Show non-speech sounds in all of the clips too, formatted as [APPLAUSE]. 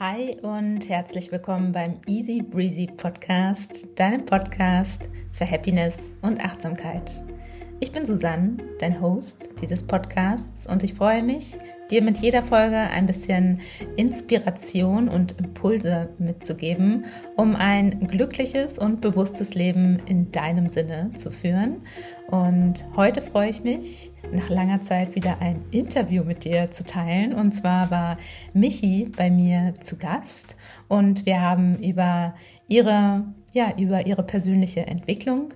Hi und herzlich willkommen beim Easy Breezy Podcast, deinem Podcast für Happiness und Achtsamkeit. Ich bin Susanne, dein Host dieses Podcasts und ich freue mich, dir mit jeder Folge ein bisschen Inspiration und Impulse mitzugeben, um ein glückliches und bewusstes Leben in deinem Sinne zu führen. Und heute freue ich mich, nach langer Zeit wieder ein Interview mit dir zu teilen. Und zwar war Michi bei mir zu Gast und wir haben über ihre, ja, über ihre persönliche Entwicklung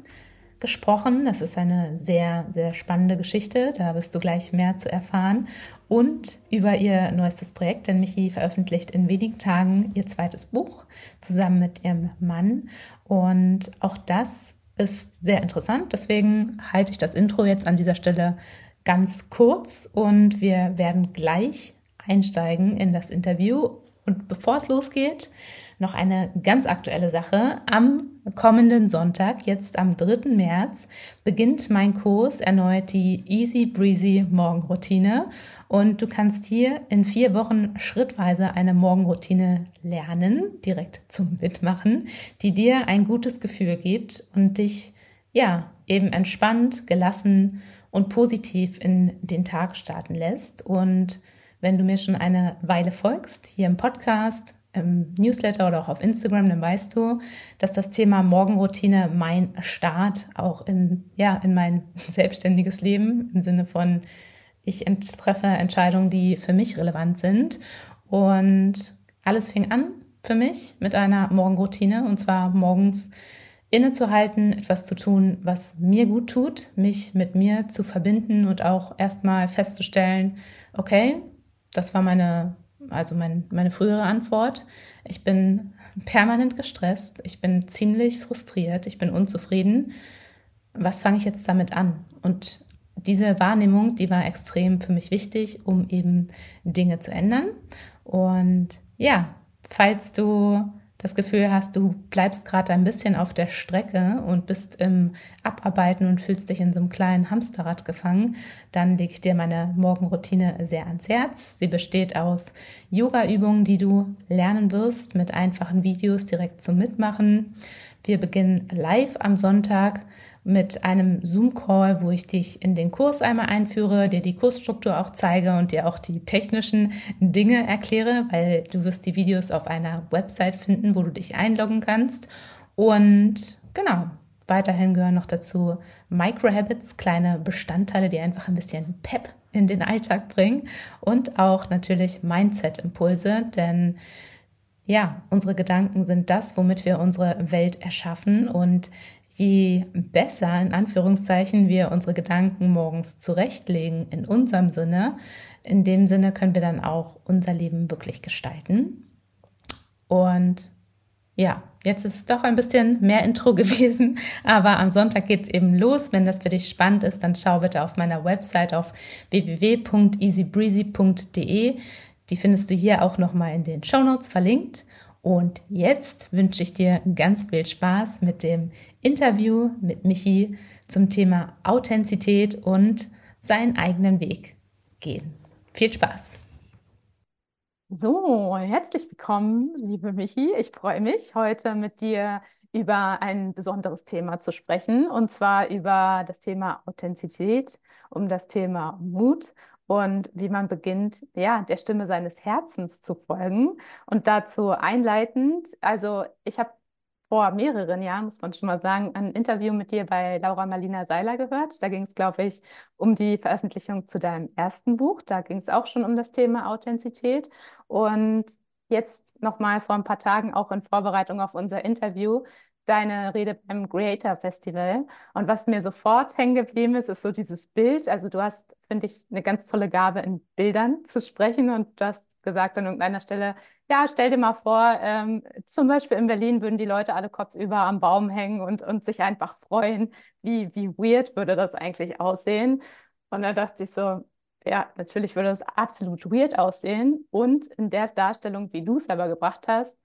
gesprochen. Das ist eine sehr, sehr spannende Geschichte. Da wirst du gleich mehr zu erfahren. Und über ihr neuestes Projekt, denn Michi veröffentlicht in wenigen Tagen ihr zweites Buch zusammen mit ihrem Mann. Und auch das ist sehr interessant. Deswegen halte ich das Intro jetzt an dieser Stelle ganz kurz und wir werden gleich einsteigen in das Interview. Und bevor es losgeht, noch eine ganz aktuelle Sache. Am kommenden Sonntag, jetzt am 3. März, beginnt mein Kurs erneut die Easy Breezy Morgenroutine. Und du kannst hier in vier Wochen schrittweise eine Morgenroutine lernen, direkt zum Mitmachen, die dir ein gutes Gefühl gibt und dich, ja, eben entspannt, gelassen und positiv in den Tag starten lässt. Und wenn du mir schon eine Weile folgst, hier im Podcast, im Newsletter oder auch auf Instagram, dann weißt du, dass das Thema Morgenroutine mein Start auch in, ja, in mein [LAUGHS] selbstständiges Leben im Sinne von, ich treffe Entscheidungen, die für mich relevant sind. Und alles fing an für mich mit einer Morgenroutine und zwar morgens innezuhalten, etwas zu tun, was mir gut tut, mich mit mir zu verbinden und auch erstmal festzustellen, okay, das war meine also mein, meine frühere Antwort. Ich bin permanent gestresst, ich bin ziemlich frustriert, ich bin unzufrieden. Was fange ich jetzt damit an? Und diese Wahrnehmung, die war extrem für mich wichtig, um eben Dinge zu ändern. Und ja, falls du das Gefühl hast, du bleibst gerade ein bisschen auf der Strecke und bist im Abarbeiten und fühlst dich in so einem kleinen Hamsterrad gefangen, dann lege ich dir meine Morgenroutine sehr ans Herz. Sie besteht aus Yoga-Übungen, die du lernen wirst mit einfachen Videos direkt zum Mitmachen. Wir beginnen live am Sonntag mit einem Zoom-Call, wo ich dich in den Kurs einmal einführe, dir die Kursstruktur auch zeige und dir auch die technischen Dinge erkläre, weil du wirst die Videos auf einer Website finden, wo du dich einloggen kannst. Und genau, weiterhin gehören noch dazu Micro-Habits, kleine Bestandteile, die einfach ein bisschen Pep in den Alltag bringen und auch natürlich Mindset-Impulse, denn ja, unsere Gedanken sind das, womit wir unsere Welt erschaffen und je besser, in Anführungszeichen, wir unsere Gedanken morgens zurechtlegen, in unserem Sinne, in dem Sinne können wir dann auch unser Leben wirklich gestalten. Und ja, jetzt ist es doch ein bisschen mehr Intro [LAUGHS] gewesen, aber am Sonntag geht es eben los. Wenn das für dich spannend ist, dann schau bitte auf meiner Website auf www.easybreezy.de. Die findest du hier auch nochmal in den Show Notes verlinkt. Und jetzt wünsche ich dir ganz viel Spaß mit dem Interview mit Michi zum Thema Authentizität und seinen eigenen Weg gehen. Viel Spaß! So, herzlich willkommen, liebe Michi. Ich freue mich, heute mit dir über ein besonderes Thema zu sprechen, und zwar über das Thema Authentizität, um das Thema Mut und wie man beginnt, ja, der Stimme seines Herzens zu folgen. Und dazu einleitend, also ich habe vor mehreren Jahren, muss man schon mal sagen, ein Interview mit dir bei Laura Marlina Seiler gehört. Da ging es, glaube ich, um die Veröffentlichung zu deinem ersten Buch. Da ging es auch schon um das Thema Authentizität. Und jetzt nochmal vor ein paar Tagen auch in Vorbereitung auf unser Interview deine Rede beim Creator Festival. Und was mir sofort hängen geblieben ist, ist so dieses Bild. Also du hast, finde ich, eine ganz tolle Gabe, in Bildern zu sprechen. Und du hast gesagt an irgendeiner Stelle, ja, stell dir mal vor, ähm, zum Beispiel in Berlin würden die Leute alle kopfüber am Baum hängen und, und sich einfach freuen. Wie, wie weird würde das eigentlich aussehen? Und da dachte ich so, ja, natürlich würde das absolut weird aussehen. Und in der Darstellung, wie du es selber gebracht hast,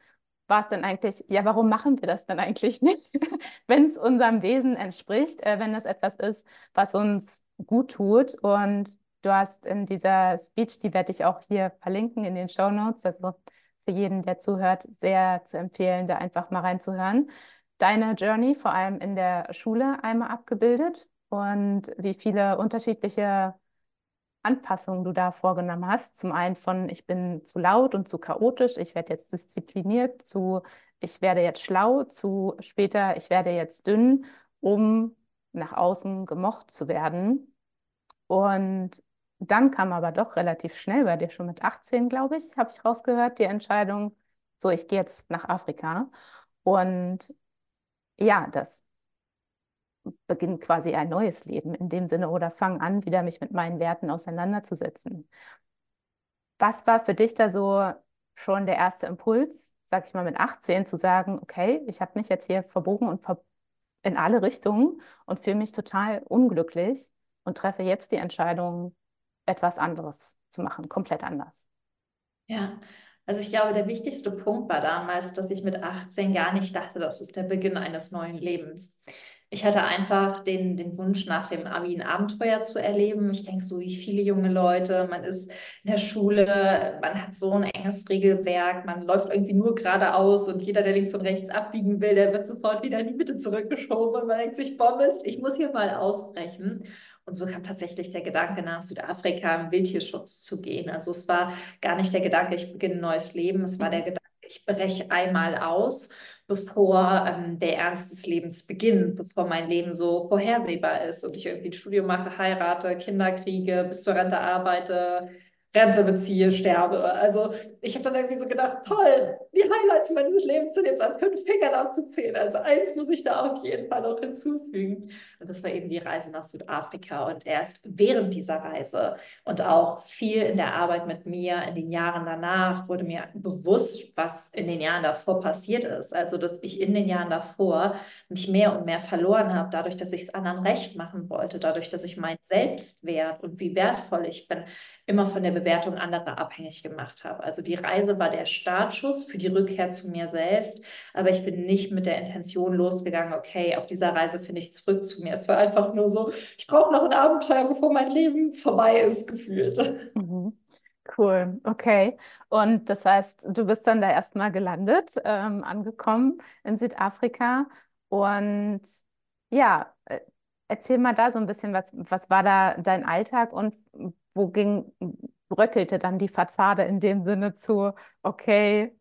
war es dann eigentlich, ja, warum machen wir das dann eigentlich nicht? [LAUGHS] wenn es unserem Wesen entspricht, äh, wenn das etwas ist, was uns gut tut. Und du hast in dieser Speech, die werde ich auch hier verlinken in den Show Notes, also für jeden, der zuhört, sehr zu empfehlen, da einfach mal reinzuhören. Deine Journey, vor allem in der Schule, einmal abgebildet und wie viele unterschiedliche Anpassungen du da vorgenommen hast. Zum einen von, ich bin zu laut und zu chaotisch, ich werde jetzt diszipliniert, zu, ich werde jetzt schlau, zu später, ich werde jetzt dünn, um nach außen gemocht zu werden. Und dann kam aber doch relativ schnell bei dir, schon mit 18, glaube ich, habe ich rausgehört, die Entscheidung, so, ich gehe jetzt nach Afrika. Und ja, das beginnt quasi ein neues Leben in dem Sinne oder fange an, wieder mich mit meinen Werten auseinanderzusetzen. Was war für dich da so schon der erste Impuls, sag ich mal mit 18, zu sagen, okay, ich habe mich jetzt hier verbogen und ver in alle Richtungen und fühle mich total unglücklich und treffe jetzt die Entscheidung, etwas anderes zu machen, komplett anders. Ja, also ich glaube, der wichtigste Punkt war damals, dass ich mit 18 gar nicht dachte, das ist der Beginn eines neuen Lebens ich hatte einfach den, den Wunsch, nach dem Abi ein Abenteuer zu erleben. Ich denke, so wie viele junge Leute, man ist in der Schule, man hat so ein enges Regelwerk, man läuft irgendwie nur geradeaus und jeder, der links und rechts abbiegen will, der wird sofort wieder in die Mitte zurückgeschoben und man denkt sich, boah Mist, ich muss hier mal ausbrechen. Und so kam tatsächlich der Gedanke, nach Südafrika im Wildtierschutz zu gehen. Also es war gar nicht der Gedanke, ich beginne ein neues Leben, es war der Gedanke, ich breche einmal aus bevor ähm, der Ernst des Lebens beginnt, bevor mein Leben so vorhersehbar ist und ich irgendwie ein Studium mache, heirate, Kinder kriege, bis zur Rente arbeite, Rente beziehe, sterbe. Also ich habe dann irgendwie so gedacht, toll, die Highlights meines Lebens sind jetzt an fünf Fingern abzuzählen. Also eins muss ich da auf jeden Fall noch hinzufügen. Und das war eben die Reise nach Südafrika. Und erst während dieser Reise und auch viel in der Arbeit mit mir in den Jahren danach wurde mir bewusst, was in den Jahren davor passiert ist. Also dass ich in den Jahren davor mich mehr und mehr verloren habe, dadurch, dass ich es anderen recht machen wollte, dadurch, dass ich meinen Selbstwert und wie wertvoll ich bin, immer von der Bewertung anderer abhängig gemacht habe. Also die Reise war der Startschuss für die Rückkehr zu mir selbst, aber ich bin nicht mit der Intention losgegangen, okay, auf dieser Reise finde ich zurück zu mir. Es war einfach nur so, ich brauche noch ein Abenteuer, bevor mein Leben vorbei ist, gefühlt. Mhm. Cool, okay. Und das heißt, du bist dann da erstmal gelandet, ähm, angekommen in Südafrika. Und ja, äh, erzähl mal da so ein bisschen, was, was war da dein Alltag und wo ging, bröckelte dann die Fassade in dem Sinne zu, okay,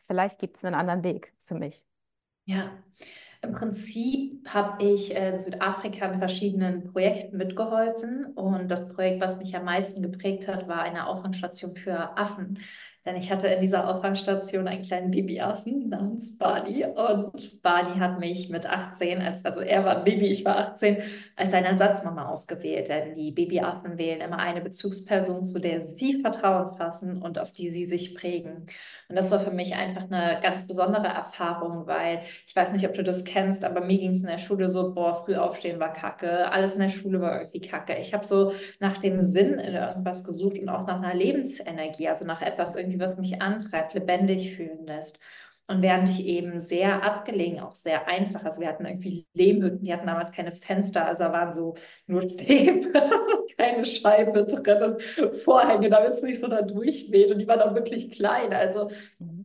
vielleicht gibt es einen anderen Weg für mich. Ja, im Prinzip habe ich in Südafrika in verschiedenen Projekten mitgeholfen und das Projekt, was mich am meisten geprägt hat, war eine Auffangstation für Affen. Denn ich hatte in dieser Auffangstation einen kleinen Babyaffen namens Barney. Und Barney hat mich mit 18, als, also er war ein Baby, ich war 18, als seine Ersatzmama ausgewählt. Denn die Babyaffen wählen immer eine Bezugsperson, zu der sie Vertrauen fassen und auf die sie sich prägen. Und das war für mich einfach eine ganz besondere Erfahrung, weil ich weiß nicht, ob du das kennst, aber mir ging es in der Schule so, boah, früh aufstehen war kacke, alles in der Schule war irgendwie kacke. Ich habe so nach dem Sinn in irgendwas gesucht und auch nach einer Lebensenergie, also nach etwas irgendwie irgendwie was mich antreibt, lebendig fühlen lässt. Und während ich eben sehr abgelegen, auch sehr einfach, also wir hatten irgendwie Lehmhütten, die hatten damals keine Fenster, also da waren so nur Stäbe, [LAUGHS] keine Scheibe drin und Vorhänge, damit es nicht so da durchweht. Und die waren auch wirklich klein. Also mhm.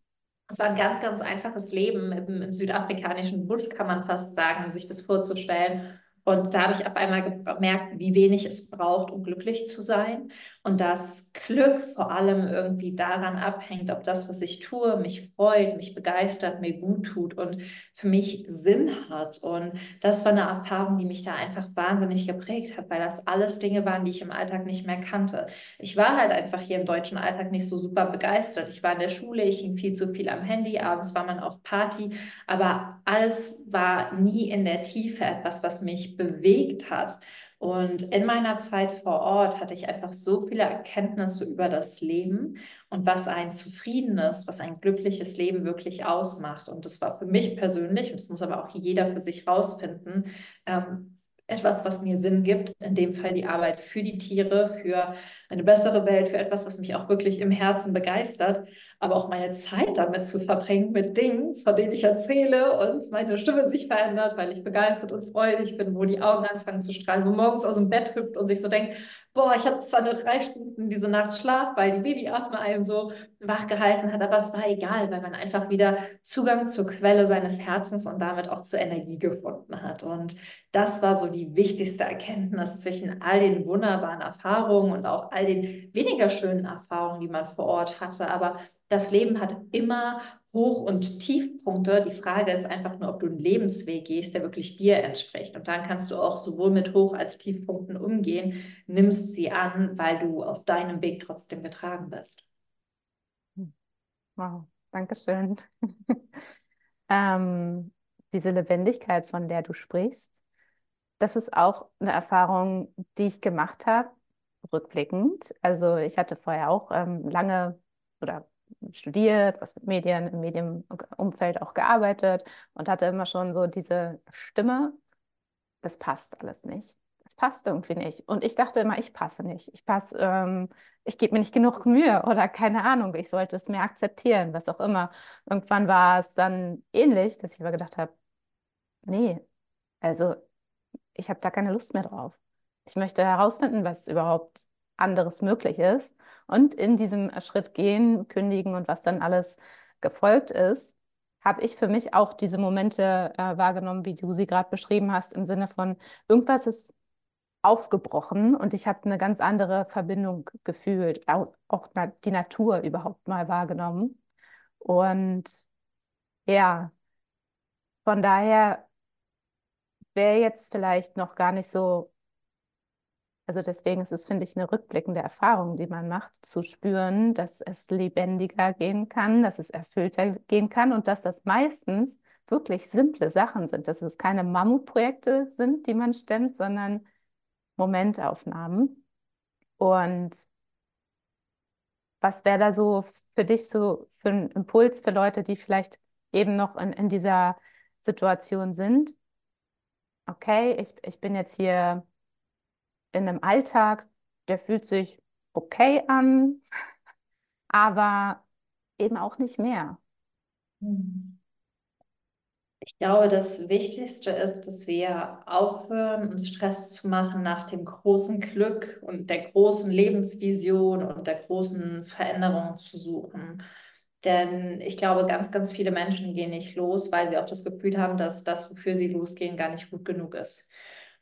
es war ein ganz, ganz einfaches Leben im, im südafrikanischen Busch, kann man fast sagen, sich das vorzustellen. Und da habe ich auf einmal gemerkt, wie wenig es braucht, um glücklich zu sein. Und dass Glück vor allem irgendwie daran abhängt, ob das, was ich tue, mich freut, mich begeistert, mir gut tut und für mich Sinn hat. Und das war eine Erfahrung, die mich da einfach wahnsinnig geprägt hat, weil das alles Dinge waren, die ich im Alltag nicht mehr kannte. Ich war halt einfach hier im deutschen Alltag nicht so super begeistert. Ich war in der Schule, ich hing viel zu viel am Handy, abends war man auf Party, aber alles war nie in der Tiefe etwas, was mich bewegt hat. Und in meiner Zeit vor Ort hatte ich einfach so viele Erkenntnisse über das Leben und was ein zufriedenes, was ein glückliches Leben wirklich ausmacht. Und das war für mich persönlich, und das muss aber auch jeder für sich rausfinden, ähm, etwas, was mir Sinn gibt, in dem Fall die Arbeit für die Tiere, für eine bessere Welt, für etwas, was mich auch wirklich im Herzen begeistert, aber auch meine Zeit damit zu verbringen mit Dingen, von denen ich erzähle und meine Stimme sich verändert, weil ich begeistert und freudig bin, wo die Augen anfangen zu strahlen, wo morgens aus dem Bett hüpft und sich so denkt, boah, ich habe zwar nur drei Stunden diese Nacht Schlaf, weil die Babyatme einen so wach gehalten hat, aber es war egal, weil man einfach wieder Zugang zur Quelle seines Herzens und damit auch zur Energie gefunden hat. Und das war so die wichtigste Erkenntnis zwischen all den wunderbaren Erfahrungen und auch all den weniger schönen Erfahrungen, die man vor Ort hatte. Aber das Leben hat immer Hoch- und Tiefpunkte. Die Frage ist einfach nur, ob du einen Lebensweg gehst, der wirklich dir entspricht. Und dann kannst du auch sowohl mit Hoch- als Tiefpunkten umgehen, nimmst sie an, weil du auf deinem Weg trotzdem getragen bist. Wow, danke schön. [LAUGHS] ähm, diese Lebendigkeit, von der du sprichst, das ist auch eine Erfahrung, die ich gemacht habe, rückblickend. Also ich hatte vorher auch ähm, lange oder studiert, was mit Medien, im Medienumfeld auch gearbeitet und hatte immer schon so diese Stimme, das passt alles nicht. Das passt irgendwie nicht. Und ich dachte immer, ich passe nicht. Ich passe, ähm, ich gebe mir nicht genug Mühe oder keine Ahnung, ich sollte es mehr akzeptieren, was auch immer. Irgendwann war es dann ähnlich, dass ich aber gedacht habe, nee, also ich habe da keine Lust mehr drauf. Ich möchte herausfinden, was überhaupt anderes möglich ist und in diesem Schritt gehen, kündigen und was dann alles gefolgt ist, habe ich für mich auch diese Momente äh, wahrgenommen, wie du sie gerade beschrieben hast, im Sinne von irgendwas ist aufgebrochen und ich habe eine ganz andere Verbindung gefühlt, auch, auch die Natur überhaupt mal wahrgenommen. Und ja, von daher wäre jetzt vielleicht noch gar nicht so also deswegen ist es, finde ich, eine rückblickende Erfahrung, die man macht, zu spüren, dass es lebendiger gehen kann, dass es erfüllter gehen kann und dass das meistens wirklich simple Sachen sind, dass es keine Mammutprojekte sind, die man stemmt, sondern Momentaufnahmen. Und was wäre da so für dich so für ein Impuls für Leute, die vielleicht eben noch in, in dieser Situation sind? Okay, ich, ich bin jetzt hier in einem Alltag, der fühlt sich okay an, aber eben auch nicht mehr. Ich glaube, das Wichtigste ist, dass wir aufhören, uns Stress zu machen nach dem großen Glück und der großen Lebensvision und der großen Veränderung zu suchen. Denn ich glaube, ganz, ganz viele Menschen gehen nicht los, weil sie auch das Gefühl haben, dass das, wofür sie losgehen, gar nicht gut genug ist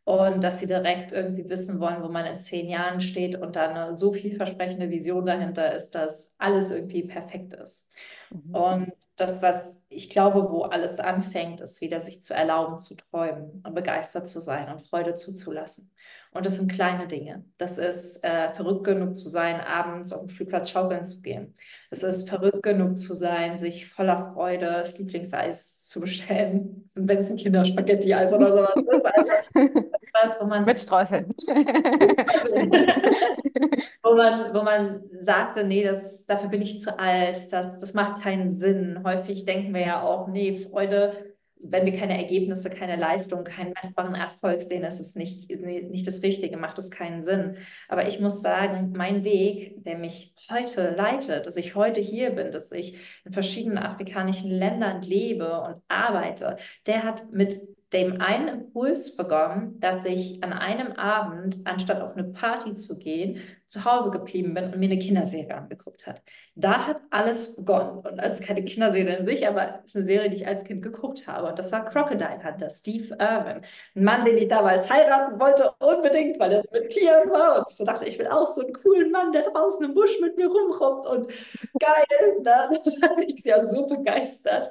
und dass sie direkt irgendwie wissen wollen, wo man in zehn Jahren steht und da eine so vielversprechende Vision dahinter ist, dass alles irgendwie perfekt ist. Mhm. Und das, was ich glaube, wo alles anfängt, ist wieder sich zu erlauben, zu träumen und begeistert zu sein und Freude zuzulassen. Und das sind kleine Dinge. Das ist äh, verrückt genug zu sein, abends auf dem Flugplatz schaukeln zu gehen. Es ist verrückt genug zu sein, sich voller Freude das Lieblingseis zu bestellen. Und wenn es ein Kinderspaghetti-Eis oder sowas ist. Also, [LAUGHS] was, wo man. Mit Streuseln. [LAUGHS] wo, man, wo man sagte, nee, das, dafür bin ich zu alt, das, das macht keinen Sinn. Häufig denken wir ja auch, nee, Freude wenn wir keine Ergebnisse, keine Leistung, keinen messbaren Erfolg sehen, ist es nicht, nicht das Richtige, macht es keinen Sinn. Aber ich muss sagen, mein Weg, der mich heute leitet, dass ich heute hier bin, dass ich in verschiedenen afrikanischen Ländern lebe und arbeite, der hat mit dem einen Impuls begonnen, dass ich an einem Abend, anstatt auf eine Party zu gehen, zu Hause geblieben bin und mir eine Kinderserie angeguckt hat. Da hat alles begonnen. Und also keine Kinderserie in sich, aber es ist eine Serie, die ich als Kind geguckt habe. Und das war Crocodile Hunter, Steve Irwin. Ein Mann, den ich damals heiraten wollte, unbedingt, weil er so mit Tieren war. Und ich so dachte, ich will auch so einen coolen Mann, der draußen im Busch mit mir rumrummt und geil. Ne? Das hat mich ja so begeistert.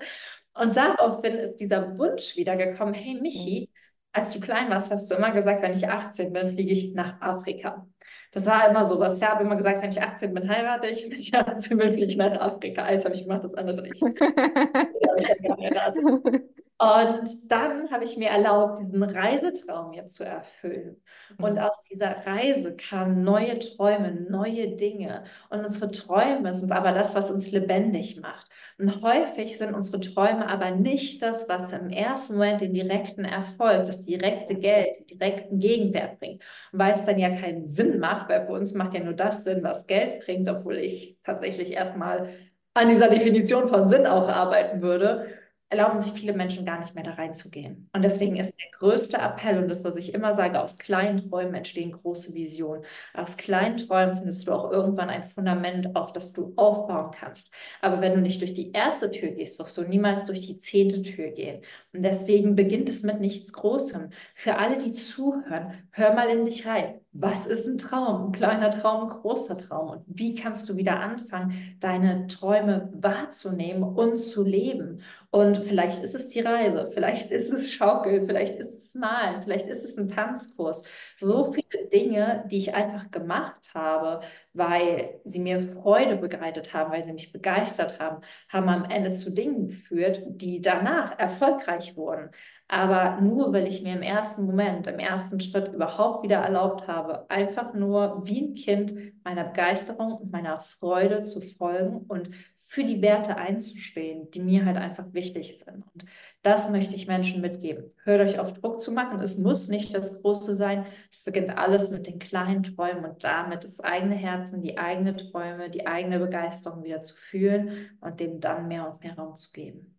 Und daraufhin ist dieser Wunsch wiedergekommen, hey Michi, mhm. als du klein warst, hast du immer gesagt, wenn ich 18 bin, fliege ich nach Afrika. Das war immer so was. Ich habe immer gesagt, wenn ich 18 bin, heirate ich. Wenn ich 18 bin, fliege ich nach Afrika. Eins habe ich gemacht, das andere nicht. [LAUGHS] Und dann habe ich mir erlaubt, diesen Reisetraum mir zu erfüllen. Und mhm. aus dieser Reise kamen neue Träume, neue Dinge. Und unsere Träume sind aber das, was uns lebendig macht. Und häufig sind unsere Träume aber nicht das, was im ersten Moment den direkten Erfolg, das direkte Geld, den direkten Gegenwert bringt. Weil es dann ja keinen Sinn macht, weil für uns macht ja nur das Sinn, was Geld bringt, obwohl ich tatsächlich erstmal an dieser Definition von Sinn auch arbeiten würde erlauben sich viele Menschen gar nicht mehr da reinzugehen. Und deswegen ist der größte Appell und das, was ich immer sage, aus kleinen Träumen entstehen große Visionen. Aus kleinen Träumen findest du auch irgendwann ein Fundament, auf das du aufbauen kannst. Aber wenn du nicht durch die erste Tür gehst, wirst du niemals durch die zehnte Tür gehen. Und deswegen beginnt es mit nichts Großem. Für alle, die zuhören, hör mal in dich rein. Was ist ein Traum? Ein kleiner Traum, ein großer Traum. Und wie kannst du wieder anfangen, deine Träume wahrzunehmen und zu leben? Und vielleicht ist es die Reise, vielleicht ist es Schaukeln, vielleicht ist es Malen, vielleicht ist es ein Tanzkurs. So viele Dinge, die ich einfach gemacht habe, weil sie mir Freude bereitet haben, weil sie mich begeistert haben, haben am Ende zu Dingen geführt, die danach erfolgreich wurden. Aber nur, weil ich mir im ersten Moment, im ersten Schritt überhaupt wieder erlaubt habe, einfach nur wie ein Kind meiner Begeisterung und meiner Freude zu folgen und für die Werte einzustehen, die mir halt einfach wichtig sind. Und das möchte ich Menschen mitgeben. Hört euch auf, Druck zu machen. Es muss nicht das Große sein. Es beginnt alles mit den kleinen Träumen und damit das eigene Herzen, die eigene Träume, die eigene Begeisterung wieder zu fühlen und dem dann mehr und mehr Raum zu geben.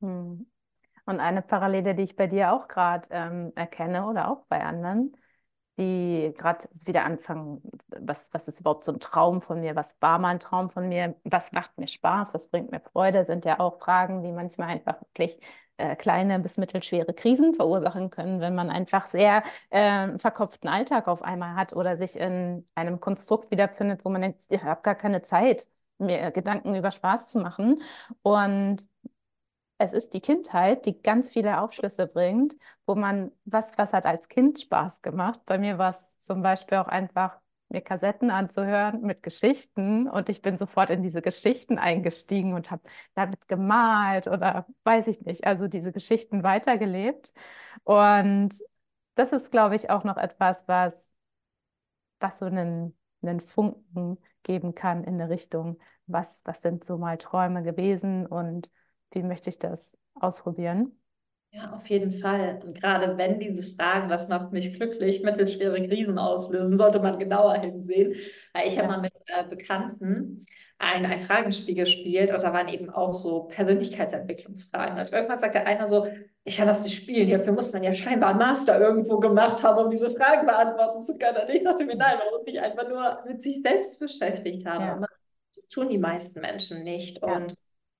Hm. Und eine Parallele, die ich bei dir auch gerade ähm, erkenne oder auch bei anderen, die gerade wieder anfangen, was, was ist überhaupt so ein Traum von mir, was war mal ein Traum von mir, was macht mir Spaß, was bringt mir Freude, sind ja auch Fragen, die manchmal einfach wirklich äh, kleine bis mittelschwere Krisen verursachen können, wenn man einfach sehr äh, verkopften Alltag auf einmal hat oder sich in einem Konstrukt wiederfindet, wo man denkt, ich habe gar keine Zeit, mir Gedanken über Spaß zu machen. Und es ist die Kindheit, die ganz viele Aufschlüsse bringt, wo man, was, was hat als Kind Spaß gemacht? Bei mir war es zum Beispiel auch einfach, mir Kassetten anzuhören mit Geschichten und ich bin sofort in diese Geschichten eingestiegen und habe damit gemalt oder weiß ich nicht, also diese Geschichten weitergelebt. Und das ist, glaube ich, auch noch etwas, was, was so einen, einen Funken geben kann in eine Richtung, was, was sind so mal Träume gewesen und wie möchte ich das ausprobieren? Ja, auf jeden Fall. Und gerade wenn diese Fragen, das macht mich glücklich, mittelschwere Krisen auslösen, sollte man genauer hinsehen. Ich ja. habe mal mit äh, Bekannten ein, ein Fragenspiel gespielt und da waren eben auch so Persönlichkeitsentwicklungsfragen. Und irgendwann sagte einer so, ich kann das nicht spielen, hierfür muss man ja scheinbar einen Master irgendwo gemacht haben, um diese Fragen beantworten zu können. Und ich dachte mir, nein, man muss sich einfach nur mit sich selbst beschäftigt haben. Ja. Das tun die meisten Menschen nicht. Ja. Und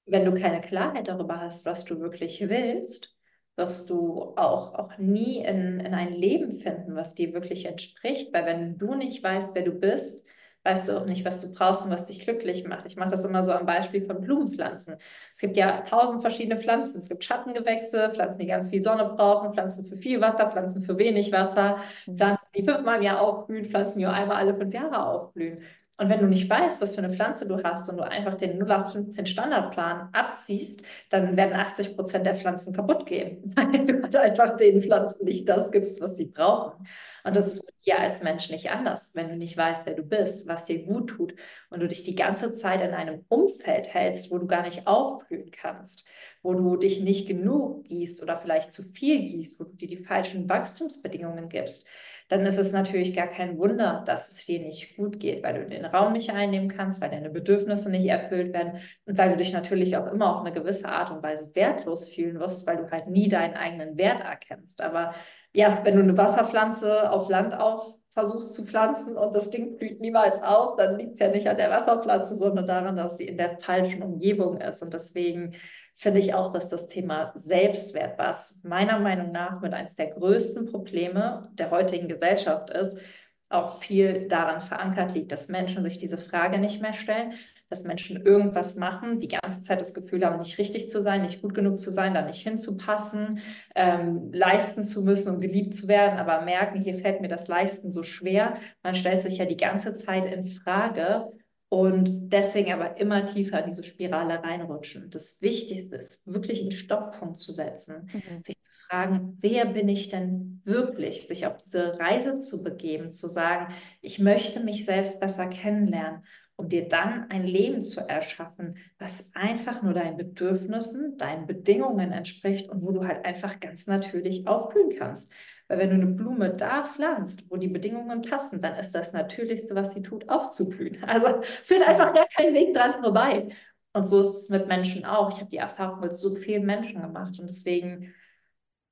wenn du keine Klarheit darüber hast, was du wirklich willst, wirst du auch, auch nie in, in ein Leben finden, was dir wirklich entspricht. Weil wenn du nicht weißt, wer du bist, weißt du auch nicht, was du brauchst und was dich glücklich macht. Ich mache das immer so am Beispiel von Blumenpflanzen. Es gibt ja tausend verschiedene Pflanzen. Es gibt Schattengewächse, Pflanzen, die ganz viel Sonne brauchen, Pflanzen für viel Wasser, Pflanzen für wenig Wasser, mhm. Pflanzen, die fünfmal im Jahr aufblühen, Pflanzen, die nur einmal alle fünf Jahre aufblühen. Und wenn du nicht weißt, was für eine Pflanze du hast und du einfach den 0815 Standardplan abziehst, dann werden 80 Prozent der Pflanzen kaputt gehen, [LAUGHS] weil du halt einfach den Pflanzen nicht das gibst, was sie brauchen. Und das ist dir als Mensch nicht anders, wenn du nicht weißt, wer du bist, was dir gut tut und du dich die ganze Zeit in einem Umfeld hältst, wo du gar nicht aufblühen kannst, wo du dich nicht genug gießt oder vielleicht zu viel gießt, wo du dir die falschen Wachstumsbedingungen gibst dann ist es natürlich gar kein Wunder, dass es dir nicht gut geht, weil du den Raum nicht einnehmen kannst, weil deine Bedürfnisse nicht erfüllt werden und weil du dich natürlich auch immer auf eine gewisse Art und Weise wertlos fühlen wirst, weil du halt nie deinen eigenen Wert erkennst. Aber ja, wenn du eine Wasserpflanze auf Land auf versuchst zu pflanzen und das Ding blüht niemals auf, dann liegt es ja nicht an der Wasserpflanze, sondern daran, dass sie in der falschen Umgebung ist. Und deswegen finde ich auch, dass das Thema Selbstwert, was meiner Meinung nach mit eines der größten Probleme der heutigen Gesellschaft ist, auch viel daran verankert liegt, dass Menschen sich diese Frage nicht mehr stellen, dass Menschen irgendwas machen, die ganze Zeit das Gefühl haben, nicht richtig zu sein, nicht gut genug zu sein, da nicht hinzupassen, ähm, leisten zu müssen, um geliebt zu werden, aber merken, hier fällt mir das Leisten so schwer. Man stellt sich ja die ganze Zeit in Frage und deswegen aber immer tiefer in diese Spirale reinrutschen. Das Wichtigste ist, wirklich einen Stopppunkt zu setzen, mhm. sich zu fragen, wer bin ich denn wirklich, sich auf diese Reise zu begeben, zu sagen, ich möchte mich selbst besser kennenlernen, um dir dann ein Leben zu erschaffen, was einfach nur deinen Bedürfnissen, deinen Bedingungen entspricht und wo du halt einfach ganz natürlich aufblühen kannst. Weil wenn du eine Blume da pflanzt, wo die Bedingungen passen, dann ist das Natürlichste, was sie tut, aufzublühen. [LAUGHS] Also führt einfach gar keinen Weg dran vorbei. Und so ist es mit Menschen auch. Ich habe die Erfahrung mit so vielen Menschen gemacht. Und deswegen,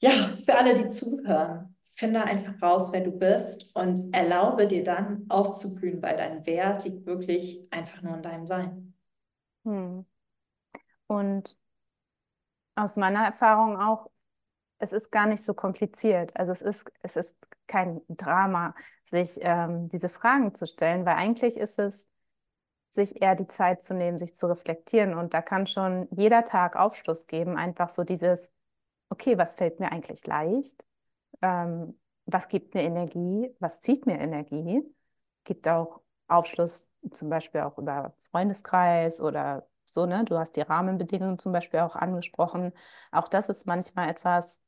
ja, für alle, die zuhören, finde einfach raus, wer du bist und erlaube dir dann aufzublühen, weil dein Wert liegt wirklich einfach nur in deinem Sein. Hm. Und aus meiner Erfahrung auch, es ist gar nicht so kompliziert. Also es ist, es ist kein Drama, sich ähm, diese Fragen zu stellen, weil eigentlich ist es, sich eher die Zeit zu nehmen, sich zu reflektieren. Und da kann schon jeder Tag Aufschluss geben, einfach so dieses, okay, was fällt mir eigentlich leicht? Ähm, was gibt mir Energie? Was zieht mir Energie? Gibt auch Aufschluss zum Beispiel auch über Freundeskreis oder so, ne? Du hast die Rahmenbedingungen zum Beispiel auch angesprochen. Auch das ist manchmal etwas,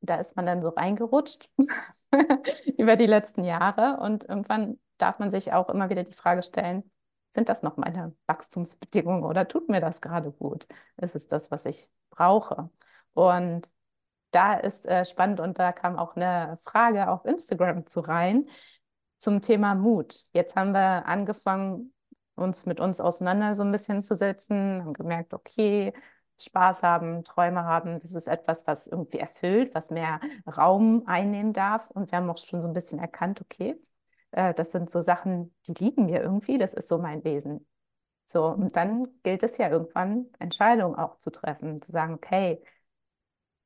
da ist man dann so reingerutscht [LAUGHS] über die letzten Jahre und irgendwann darf man sich auch immer wieder die Frage stellen, sind das noch meine Wachstumsbedingungen oder tut mir das gerade gut? Ist es das, was ich brauche? Und da ist äh, spannend und da kam auch eine Frage auf Instagram zu rein zum Thema Mut. Jetzt haben wir angefangen, uns mit uns auseinander so ein bisschen zu setzen, haben gemerkt, okay, Spaß haben, Träume haben. Das ist etwas, was irgendwie erfüllt, was mehr Raum einnehmen darf. Und wir haben auch schon so ein bisschen erkannt, okay, äh, das sind so Sachen, die liegen mir irgendwie, das ist so mein Wesen. So, und dann gilt es ja irgendwann, Entscheidungen auch zu treffen, zu sagen, okay,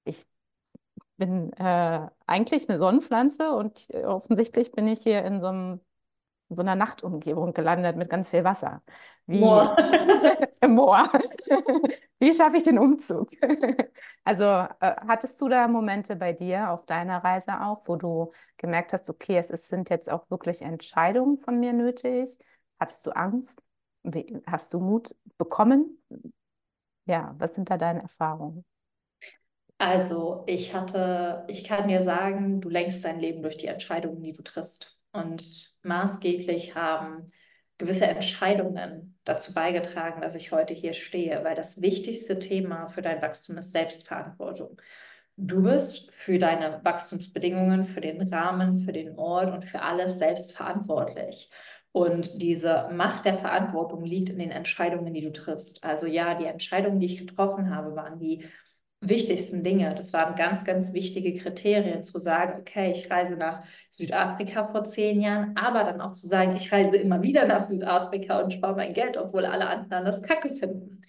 ich bin äh, eigentlich eine Sonnenpflanze und offensichtlich bin ich hier in so einem in so einer Nachtumgebung gelandet mit ganz viel Wasser. Wie Moor. [LAUGHS] Moor. Wie schaffe ich den Umzug? [LAUGHS] also äh, hattest du da Momente bei dir auf deiner Reise auch, wo du gemerkt hast, okay, es ist, sind jetzt auch wirklich Entscheidungen von mir nötig? Hattest du Angst? Hast du Mut bekommen? Ja, was sind da deine Erfahrungen? Also, ich hatte, ich kann dir sagen, du lenkst dein Leben durch die Entscheidungen, die du triffst. Und maßgeblich haben gewisse Entscheidungen dazu beigetragen, dass ich heute hier stehe, weil das wichtigste Thema für dein Wachstum ist Selbstverantwortung. Du bist für deine Wachstumsbedingungen, für den Rahmen, für den Ort und für alles selbst verantwortlich. Und diese Macht der Verantwortung liegt in den Entscheidungen, die du triffst. Also ja, die Entscheidungen, die ich getroffen habe, waren die wichtigsten Dinge. Das waren ganz, ganz wichtige Kriterien, zu sagen, okay, ich reise nach Südafrika vor zehn Jahren, aber dann auch zu sagen, ich reise immer wieder nach Südafrika und spare mein Geld, obwohl alle anderen das Kacke finden.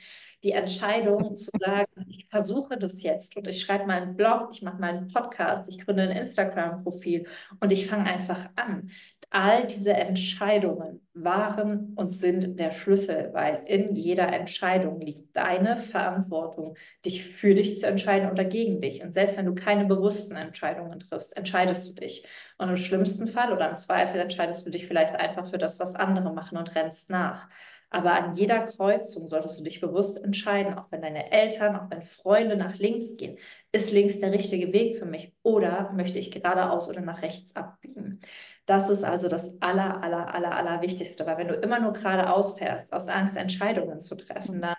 Die Entscheidung zu sagen, ich versuche das jetzt und ich schreibe mal einen Blog, ich mache mal einen Podcast, ich gründe ein Instagram-Profil und ich fange einfach an. All diese Entscheidungen waren und sind der Schlüssel, weil in jeder Entscheidung liegt deine Verantwortung, dich für dich zu entscheiden oder gegen dich. Und selbst wenn du keine bewussten Entscheidungen triffst, entscheidest du dich. Und im schlimmsten Fall oder im Zweifel entscheidest du dich vielleicht einfach für das, was andere machen und rennst nach. Aber an jeder Kreuzung solltest du dich bewusst entscheiden, auch wenn deine Eltern, auch wenn Freunde nach links gehen. Ist links der richtige Weg für mich oder möchte ich geradeaus oder nach rechts abbiegen? Das ist also das aller, aller, aller, aller Wichtigste, weil wenn du immer nur geradeaus fährst, aus Angst, Entscheidungen zu treffen, dann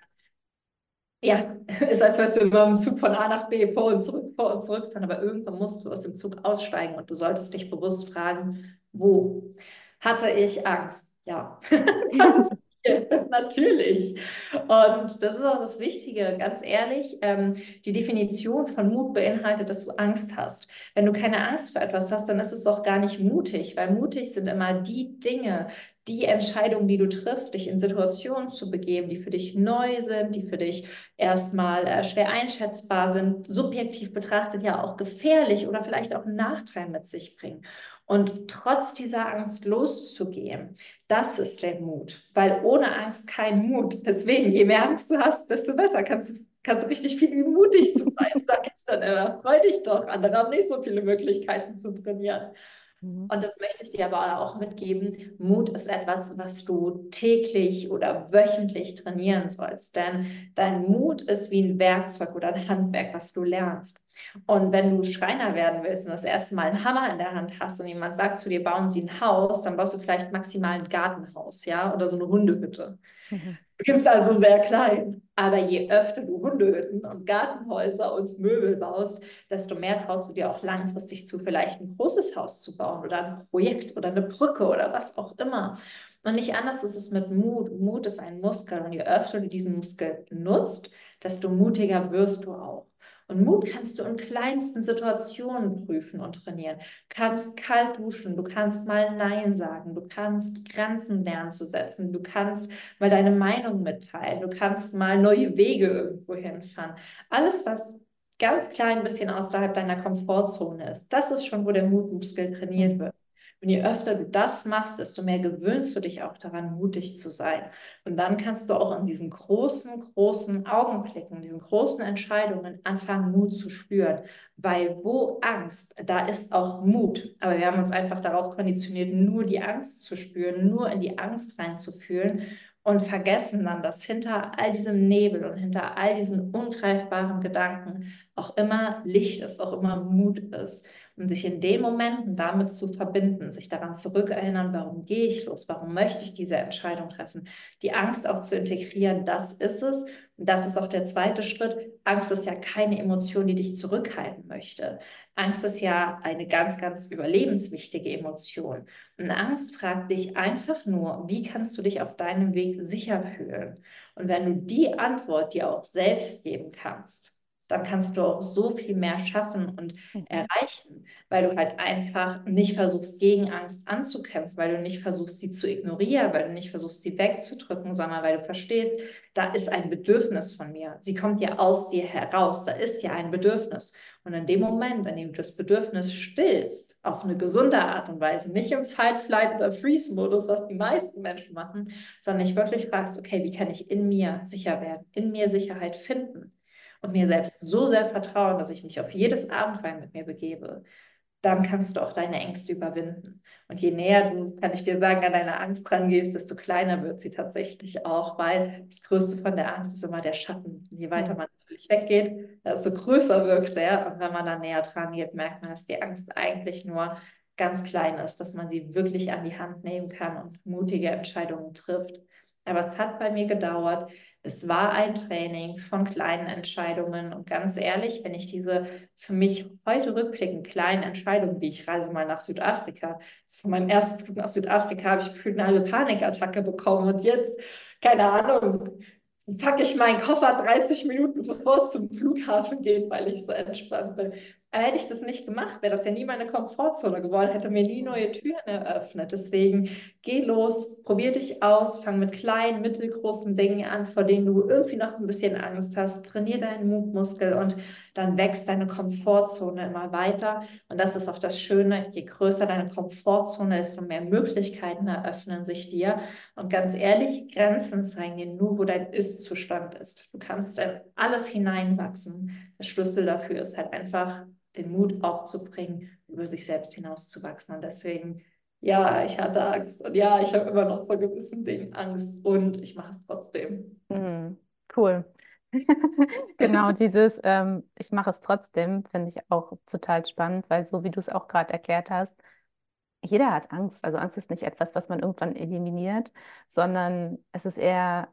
ja, [LAUGHS] ist als würdest du immer im Zug von A nach B vor und zurück, vor und zurück fahren, aber irgendwann musst du aus dem Zug aussteigen und du solltest dich bewusst fragen, wo? Hatte ich Angst? Ja. [LAUGHS] [LAUGHS] Natürlich. Und das ist auch das Wichtige, ganz ehrlich. Ähm, die Definition von Mut beinhaltet, dass du Angst hast. Wenn du keine Angst vor etwas hast, dann ist es auch gar nicht mutig, weil mutig sind immer die Dinge, die Entscheidungen, die du triffst, dich in Situationen zu begeben, die für dich neu sind, die für dich erstmal äh, schwer einschätzbar sind, subjektiv betrachtet ja auch gefährlich oder vielleicht auch einen Nachteil mit sich bringen. Und trotz dieser Angst loszugehen, das ist der Mut. Weil ohne Angst kein Mut. Deswegen, je mehr Angst du hast, desto besser kannst du, kannst du richtig viel üben, mutig zu sein, sag ich dann immer. Freu dich doch. Andere haben nicht so viele Möglichkeiten zu trainieren. Mhm. Und das möchte ich dir aber auch mitgeben. Mut ist etwas, was du täglich oder wöchentlich trainieren sollst. Denn dein Mut ist wie ein Werkzeug oder ein Handwerk, was du lernst. Und wenn du Schreiner werden willst und das erste Mal einen Hammer in der Hand hast und jemand sagt zu dir, bauen Sie ein Haus, dann baust du vielleicht maximal ein Gartenhaus, ja, oder so eine Hundehütte. Mhm. Du bist also sehr klein. Aber je öfter du Hundehütten und Gartenhäuser und Möbel baust, desto mehr traust du dir auch langfristig zu, vielleicht ein großes Haus zu bauen oder ein Projekt oder eine Brücke oder was auch immer. Und nicht anders ist es mit Mut. Mut ist ein Muskel und je öfter du diesen Muskel nutzt, desto mutiger wirst du auch. Und Mut kannst du in kleinsten Situationen prüfen und trainieren. Du kannst kalt duschen, du kannst mal Nein sagen, du kannst Grenzen lernen zu setzen, du kannst mal deine Meinung mitteilen, du kannst mal neue Wege irgendwo hinfahren. Alles, was ganz klein bisschen außerhalb deiner Komfortzone ist, das ist schon, wo der Mutmuskel trainiert wird. Und je öfter du das machst, desto mehr gewöhnst du dich auch daran, mutig zu sein. Und dann kannst du auch in diesen großen, großen Augenblicken, diesen großen Entscheidungen anfangen, Mut zu spüren. Weil wo Angst, da ist auch Mut. Aber wir haben uns einfach darauf konditioniert, nur die Angst zu spüren, nur in die Angst reinzufühlen und vergessen dann, dass hinter all diesem Nebel und hinter all diesen ungreifbaren Gedanken auch immer Licht ist, auch immer Mut ist und sich in den Momenten damit zu verbinden, sich daran zurückerinnern, warum gehe ich los, warum möchte ich diese Entscheidung treffen, die Angst auch zu integrieren, das ist es. Und das ist auch der zweite Schritt. Angst ist ja keine Emotion, die dich zurückhalten möchte. Angst ist ja eine ganz, ganz überlebenswichtige Emotion. Und Angst fragt dich einfach nur, wie kannst du dich auf deinem Weg sicher fühlen? Und wenn du die Antwort dir auch selbst geben kannst, dann kannst du auch so viel mehr schaffen und mhm. erreichen, weil du halt einfach nicht versuchst, gegen Angst anzukämpfen, weil du nicht versuchst, sie zu ignorieren, weil du nicht versuchst, sie wegzudrücken, sondern weil du verstehst, da ist ein Bedürfnis von mir. Sie kommt ja aus dir heraus, da ist ja ein Bedürfnis. Und in dem Moment, in dem du das Bedürfnis stillst, auf eine gesunde Art und Weise, nicht im Fight, Flight oder Freeze-Modus, was die meisten Menschen machen, sondern ich wirklich fragst, okay, wie kann ich in mir sicher werden, in mir Sicherheit finden? Und mir selbst so sehr vertrauen, dass ich mich auf jedes Abenteuer mit mir begebe, dann kannst du auch deine Ängste überwinden. Und je näher du, kann ich dir sagen, an deine Angst rangehst, desto kleiner wird sie tatsächlich auch, weil das Größte von der Angst ist immer der Schatten. Und je weiter man natürlich weggeht, desto größer wirkt er. Und wenn man dann näher dran geht, merkt man, dass die Angst eigentlich nur ganz klein ist, dass man sie wirklich an die Hand nehmen kann und mutige Entscheidungen trifft. Aber es hat bei mir gedauert. Es war ein Training von kleinen Entscheidungen. Und ganz ehrlich, wenn ich diese für mich heute rückblickend kleinen Entscheidungen, wie ich reise mal nach Südafrika, von meinem ersten Flug nach Südafrika habe ich eine halbe Panikattacke bekommen. Und jetzt, keine Ahnung, packe ich meinen Koffer 30 Minuten, bevor es zum Flughafen geht, weil ich so entspannt bin. Aber hätte ich das nicht gemacht, wäre das ja nie meine Komfortzone geworden, hätte mir nie neue Türen eröffnet. Deswegen geh los, probier dich aus, fang mit kleinen, mittelgroßen Dingen an, vor denen du irgendwie noch ein bisschen Angst hast. Trainier deinen Mutmuskel und dann wächst deine Komfortzone immer weiter. Und das ist auch das Schöne, je größer deine Komfortzone ist, desto mehr Möglichkeiten eröffnen sich dir. Und ganz ehrlich, Grenzen zeigen dir nur, wo dein Ist-Zustand ist. Du kannst in alles hineinwachsen. Der Schlüssel dafür ist halt einfach den Mut aufzubringen, über sich selbst hinauszuwachsen. Und deswegen, ja, ich hatte Angst und ja, ich habe immer noch vor gewissen Dingen Angst und ich mache es trotzdem. Mhm. Cool. [LAUGHS] genau, dieses ähm, Ich mache es trotzdem, finde ich auch total spannend, weil so wie du es auch gerade erklärt hast, jeder hat Angst. Also Angst ist nicht etwas, was man irgendwann eliminiert, sondern es ist eher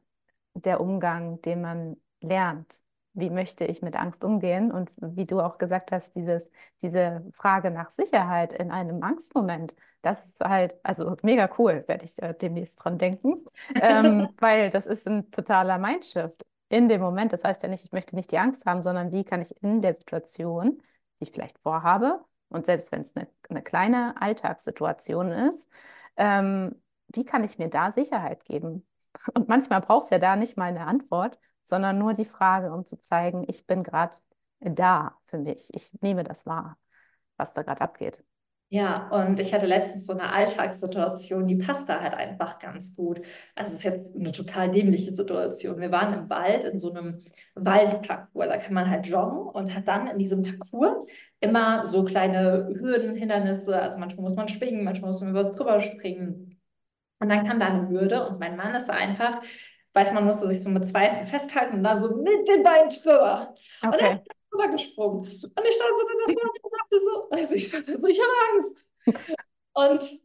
der Umgang, den man lernt wie möchte ich mit Angst umgehen? Und wie du auch gesagt hast, dieses, diese Frage nach Sicherheit in einem Angstmoment, das ist halt, also mega cool, werde ich äh, demnächst dran denken, ähm, [LAUGHS] weil das ist ein totaler Mindshift in dem Moment. Das heißt ja nicht, ich möchte nicht die Angst haben, sondern wie kann ich in der Situation, die ich vielleicht vorhabe, und selbst wenn es eine, eine kleine Alltagssituation ist, ähm, wie kann ich mir da Sicherheit geben? Und manchmal brauchst du ja da nicht mal eine Antwort, sondern nur die Frage, um zu zeigen, ich bin gerade da für mich. Ich nehme das wahr, was da gerade abgeht. Ja, und ich hatte letztens so eine Alltagssituation, die passt da halt einfach ganz gut. Also es ist jetzt eine total dämliche Situation. Wir waren im Wald in so einem Waldparcours, da kann man halt joggen und hat dann in diesem Parcours immer so kleine Hürden, Hindernisse. Also manchmal muss man schwingen, manchmal muss man über was drüber springen. Und dann kam da eine Hürde und mein Mann ist einfach, weiß man musste sich so mit zwei Händen festhalten und dann so mit den Beinen drüber. Okay. Und er rübergesprungen. Und ich stand so davor und sagte so, [LAUGHS] also ich sagte so, ich habe Angst. Und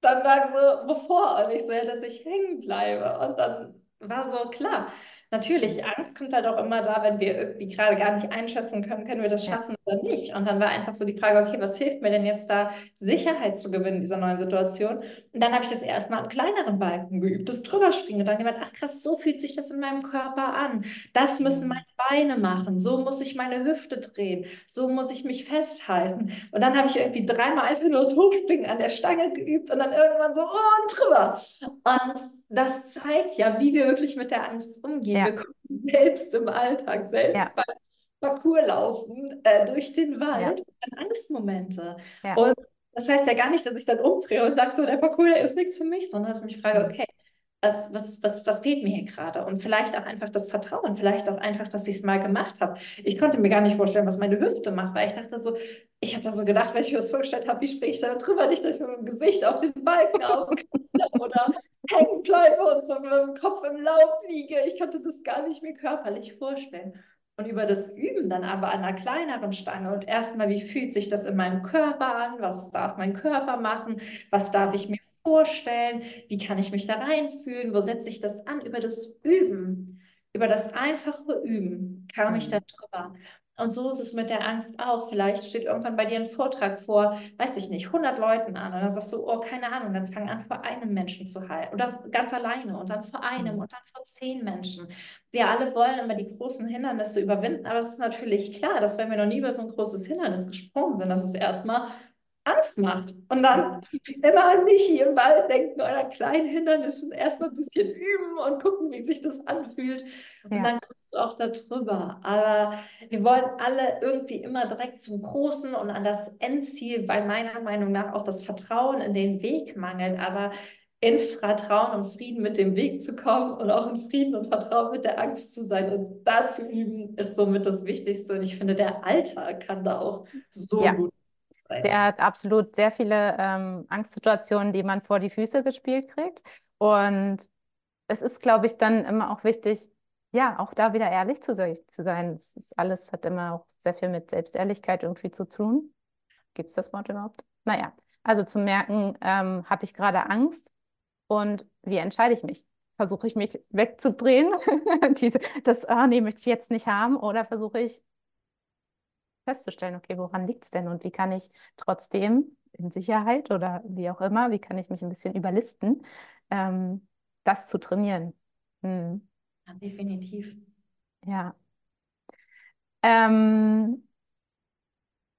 dann war so, wovor? Und ich so, ja, dass ich hängen bleibe. Und dann war so, klar, natürlich, Angst kommt halt auch immer da, wenn wir irgendwie gerade gar nicht einschätzen können, können wir das schaffen ja. oder nicht. Und dann war einfach so die Frage, okay, was hilft mir denn jetzt da, Sicherheit zu gewinnen in dieser neuen Situation? Und dann habe ich das erstmal an kleineren Balken geübt, das drüberspringen und dann gemeint, ach krass, so fühlt sich das in meinem Körper an. Das müssen mhm. meine Beine machen, so muss ich meine Hüfte drehen, so muss ich mich festhalten. Und dann habe ich irgendwie dreimal einfach nur das [LAUGHS] Hochspringen an der Stange geübt und dann irgendwann so, oh, und drüber. Und das zeigt ja, wie wir wirklich mit der Angst umgehen. Ja. Wir kommen selbst im Alltag, selbst ja. beim Parcours laufen, äh, durch den Wald, ja. Angstmomente. Ja. Und das heißt ja gar nicht, dass ich dann umdrehe und sage so, der Parcours der ist nichts für mich, sondern dass ich mich frage, okay, was, was, was, was fehlt mir hier gerade? Und vielleicht auch einfach das Vertrauen, vielleicht auch einfach, dass ich es mal gemacht habe. Ich konnte mir gar nicht vorstellen, was meine Hüfte macht, weil ich dachte so, ich habe dann so gedacht, wenn ich mir das vorgestellt habe, wie springe ich da drüber, nicht, dass ich mit dem Gesicht auf den Balken aufkomme [LAUGHS] oder hängen bleibe und so mit dem Kopf im Lauf liege. Ich konnte das gar nicht mir körperlich vorstellen. Und über das Üben dann aber an einer kleineren Stange und erstmal, wie fühlt sich das in meinem Körper an? Was darf mein Körper machen? Was darf ich mir vorstellen? Wie kann ich mich da reinfühlen? Wo setze ich das an? Über das Üben, über das einfache Üben kam ich da mhm. drüber. Und so ist es mit der Angst auch. Vielleicht steht irgendwann bei dir ein Vortrag vor, weiß ich nicht, 100 Leuten an. Und dann sagst du, oh, keine Ahnung, dann fang an, vor einem Menschen zu halten. Oder ganz alleine und dann vor einem mhm. und dann vor zehn Menschen. Wir alle wollen immer die großen Hindernisse überwinden. Aber es ist natürlich klar, dass wenn wir noch nie über so ein großes Hindernis gesprungen sind, dass es erstmal Angst macht. Und dann immer an mich hier im Wald denken oder kleinen Hindernissen erstmal ein bisschen üben und gucken, wie sich das anfühlt. Und ja. dann kommst du auch da drüber. Aber wir wollen alle irgendwie immer direkt zum Großen und an das Endziel, weil meiner Meinung nach auch das Vertrauen in den Weg mangelt. Aber in Vertrauen und Frieden mit dem Weg zu kommen und auch in Frieden und Vertrauen mit der Angst zu sein und da zu üben, ist somit das Wichtigste. Und ich finde, der Alltag kann da auch so ja. gut der hat absolut sehr viele ähm, Angstsituationen, die man vor die Füße gespielt kriegt. Und es ist, glaube ich, dann immer auch wichtig, ja, auch da wieder ehrlich zu, zu sein. Es ist alles hat immer auch sehr viel mit Selbstehrlichkeit irgendwie zu tun. Gibt es das Wort überhaupt? Naja, also zu merken, ähm, habe ich gerade Angst und wie entscheide ich mich? Versuche ich mich wegzudrehen? [LAUGHS] Das, ah, nee, möchte ich jetzt nicht haben. Oder versuche ich festzustellen, okay, woran liegt es denn und wie kann ich trotzdem in Sicherheit oder wie auch immer, wie kann ich mich ein bisschen überlisten, ähm, das zu trainieren. Hm. Ja, definitiv. Ja. Ähm,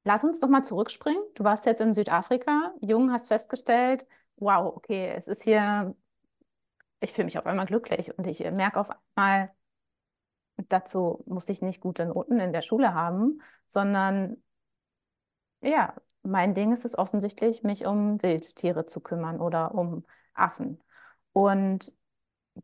lass uns doch mal zurückspringen. Du warst jetzt in Südafrika, jung, hast festgestellt, wow, okay, es ist hier, ich fühle mich auf einmal glücklich und ich merke auf einmal, dazu muss ich nicht gute Noten in der Schule haben, sondern ja, mein Ding ist es offensichtlich, mich um Wildtiere zu kümmern oder um Affen. Und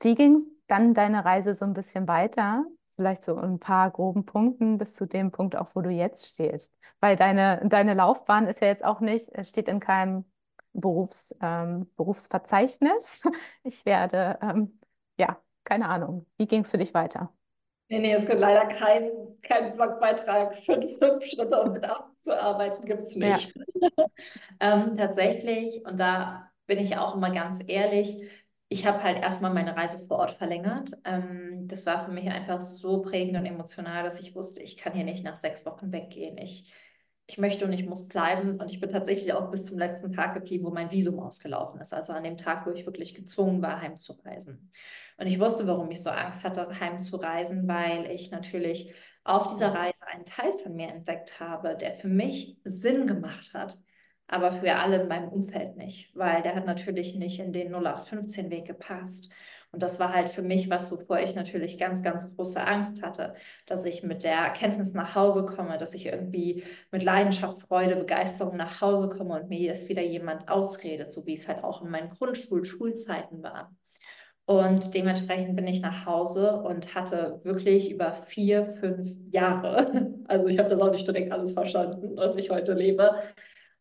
wie ging dann deine Reise so ein bisschen weiter? Vielleicht so ein paar groben Punkten bis zu dem Punkt auch, wo du jetzt stehst. Weil deine, deine Laufbahn ist ja jetzt auch nicht, steht in keinem Berufs, ähm, Berufsverzeichnis. [LAUGHS] Ich werde, ähm, ja, keine Ahnung. Wie ging es für dich weiter? Nee, nee, es gibt leider keinen kein Blogbeitrag. Fünf, fünf Schritte, um mit abzuarbeiten, gibt es nicht. Ja. [LAUGHS] ähm, tatsächlich, und da bin ich auch immer ganz ehrlich, ich habe halt erstmal meine Reise vor Ort verlängert. Ähm, das war für mich einfach so prägend und emotional, dass ich wusste, ich kann hier nicht nach sechs Wochen weggehen. Ich ich möchte und ich muss bleiben. Und ich bin tatsächlich auch bis zum letzten Tag geblieben, wo mein Visum ausgelaufen ist. Also an dem Tag, wo ich wirklich gezwungen war, heimzureisen. Und ich wusste, warum ich so Angst hatte, heimzureisen, weil ich natürlich auf dieser Reise einen Teil von mir entdeckt habe, der für mich Sinn gemacht hat. aber für alle in meinem Umfeld nicht, weil der hat natürlich nicht in den 0815-Weg gepasst. Und das war halt für mich was, wovor ich natürlich ganz, ganz große Angst hatte, dass ich mit der Erkenntnis nach Hause komme, dass ich irgendwie mit Leidenschaft, Freude, Begeisterung nach Hause komme und mir jetzt wieder jemand ausredet, so wie es halt auch in meinen Grundschul-, Schulzeiten war. Und dementsprechend bin ich nach Hause und hatte wirklich über vier, fünf Jahre, [LAUGHS] also ich habe das auch nicht direkt alles verstanden, was ich heute lebe,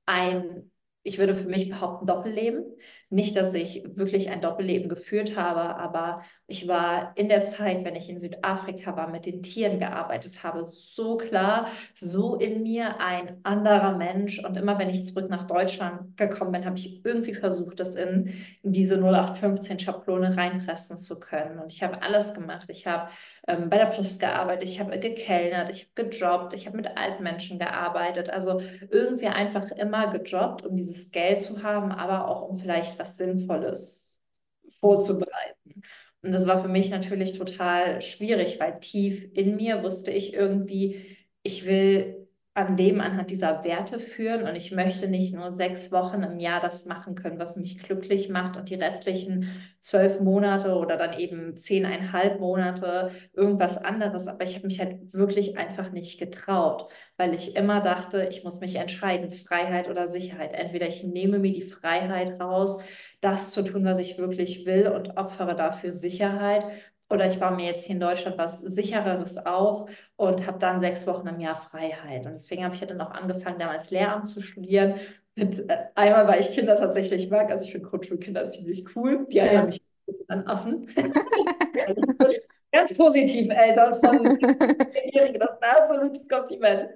ein ich würde für mich behaupten, Doppelleben. Nicht, dass ich wirklich ein Doppelleben geführt habe, aber ich war in der Zeit, wenn ich in Südafrika war, mit den Tieren gearbeitet habe, so klar, so in mir ein anderer Mensch. Und immer wenn ich zurück nach Deutschland gekommen bin, habe ich irgendwie versucht, das in, in diese 0815-Schablone reinpressen zu können. Und ich habe alles gemacht. Ich habe ähm, bei der Post gearbeitet, ich habe gekellnert, ich habe gejobbt, ich habe mit alten Menschen gearbeitet. Also irgendwie einfach immer gejobbt, um dieses Geld zu haben, aber auch um vielleicht was Sinnvolles vorzubereiten. Und das war für mich natürlich total schwierig, weil tief in mir wusste ich irgendwie, ich will an Leben anhand dieser Werte führen und ich möchte nicht nur sechs Wochen im Jahr das machen können, was mich glücklich macht und die restlichen zwölf Monate oder dann eben zehneinhalb Monate irgendwas anderes. Aber ich habe mich halt wirklich einfach nicht getraut, weil ich immer dachte, ich muss mich entscheiden, Freiheit oder Sicherheit. Entweder ich nehme mir die Freiheit raus, das zu tun, was ich wirklich will und opfere dafür Sicherheit oder ich baue mir jetzt hier in Deutschland was sichereres auf und habe dann sechs Wochen im Jahr Freiheit. Und deswegen habe ich ja dann auch angefangen, damals Lehramt zu studieren. Mit, äh, einmal, weil ich Kinder tatsächlich mag, also ich finde Grundschulkinder ziemlich cool. Die erinnern ja. mich ein bisschen an Affen. [LAUGHS] Ganz positiv, Eltern von [LAUGHS] das ist ein absolutes Kompliment.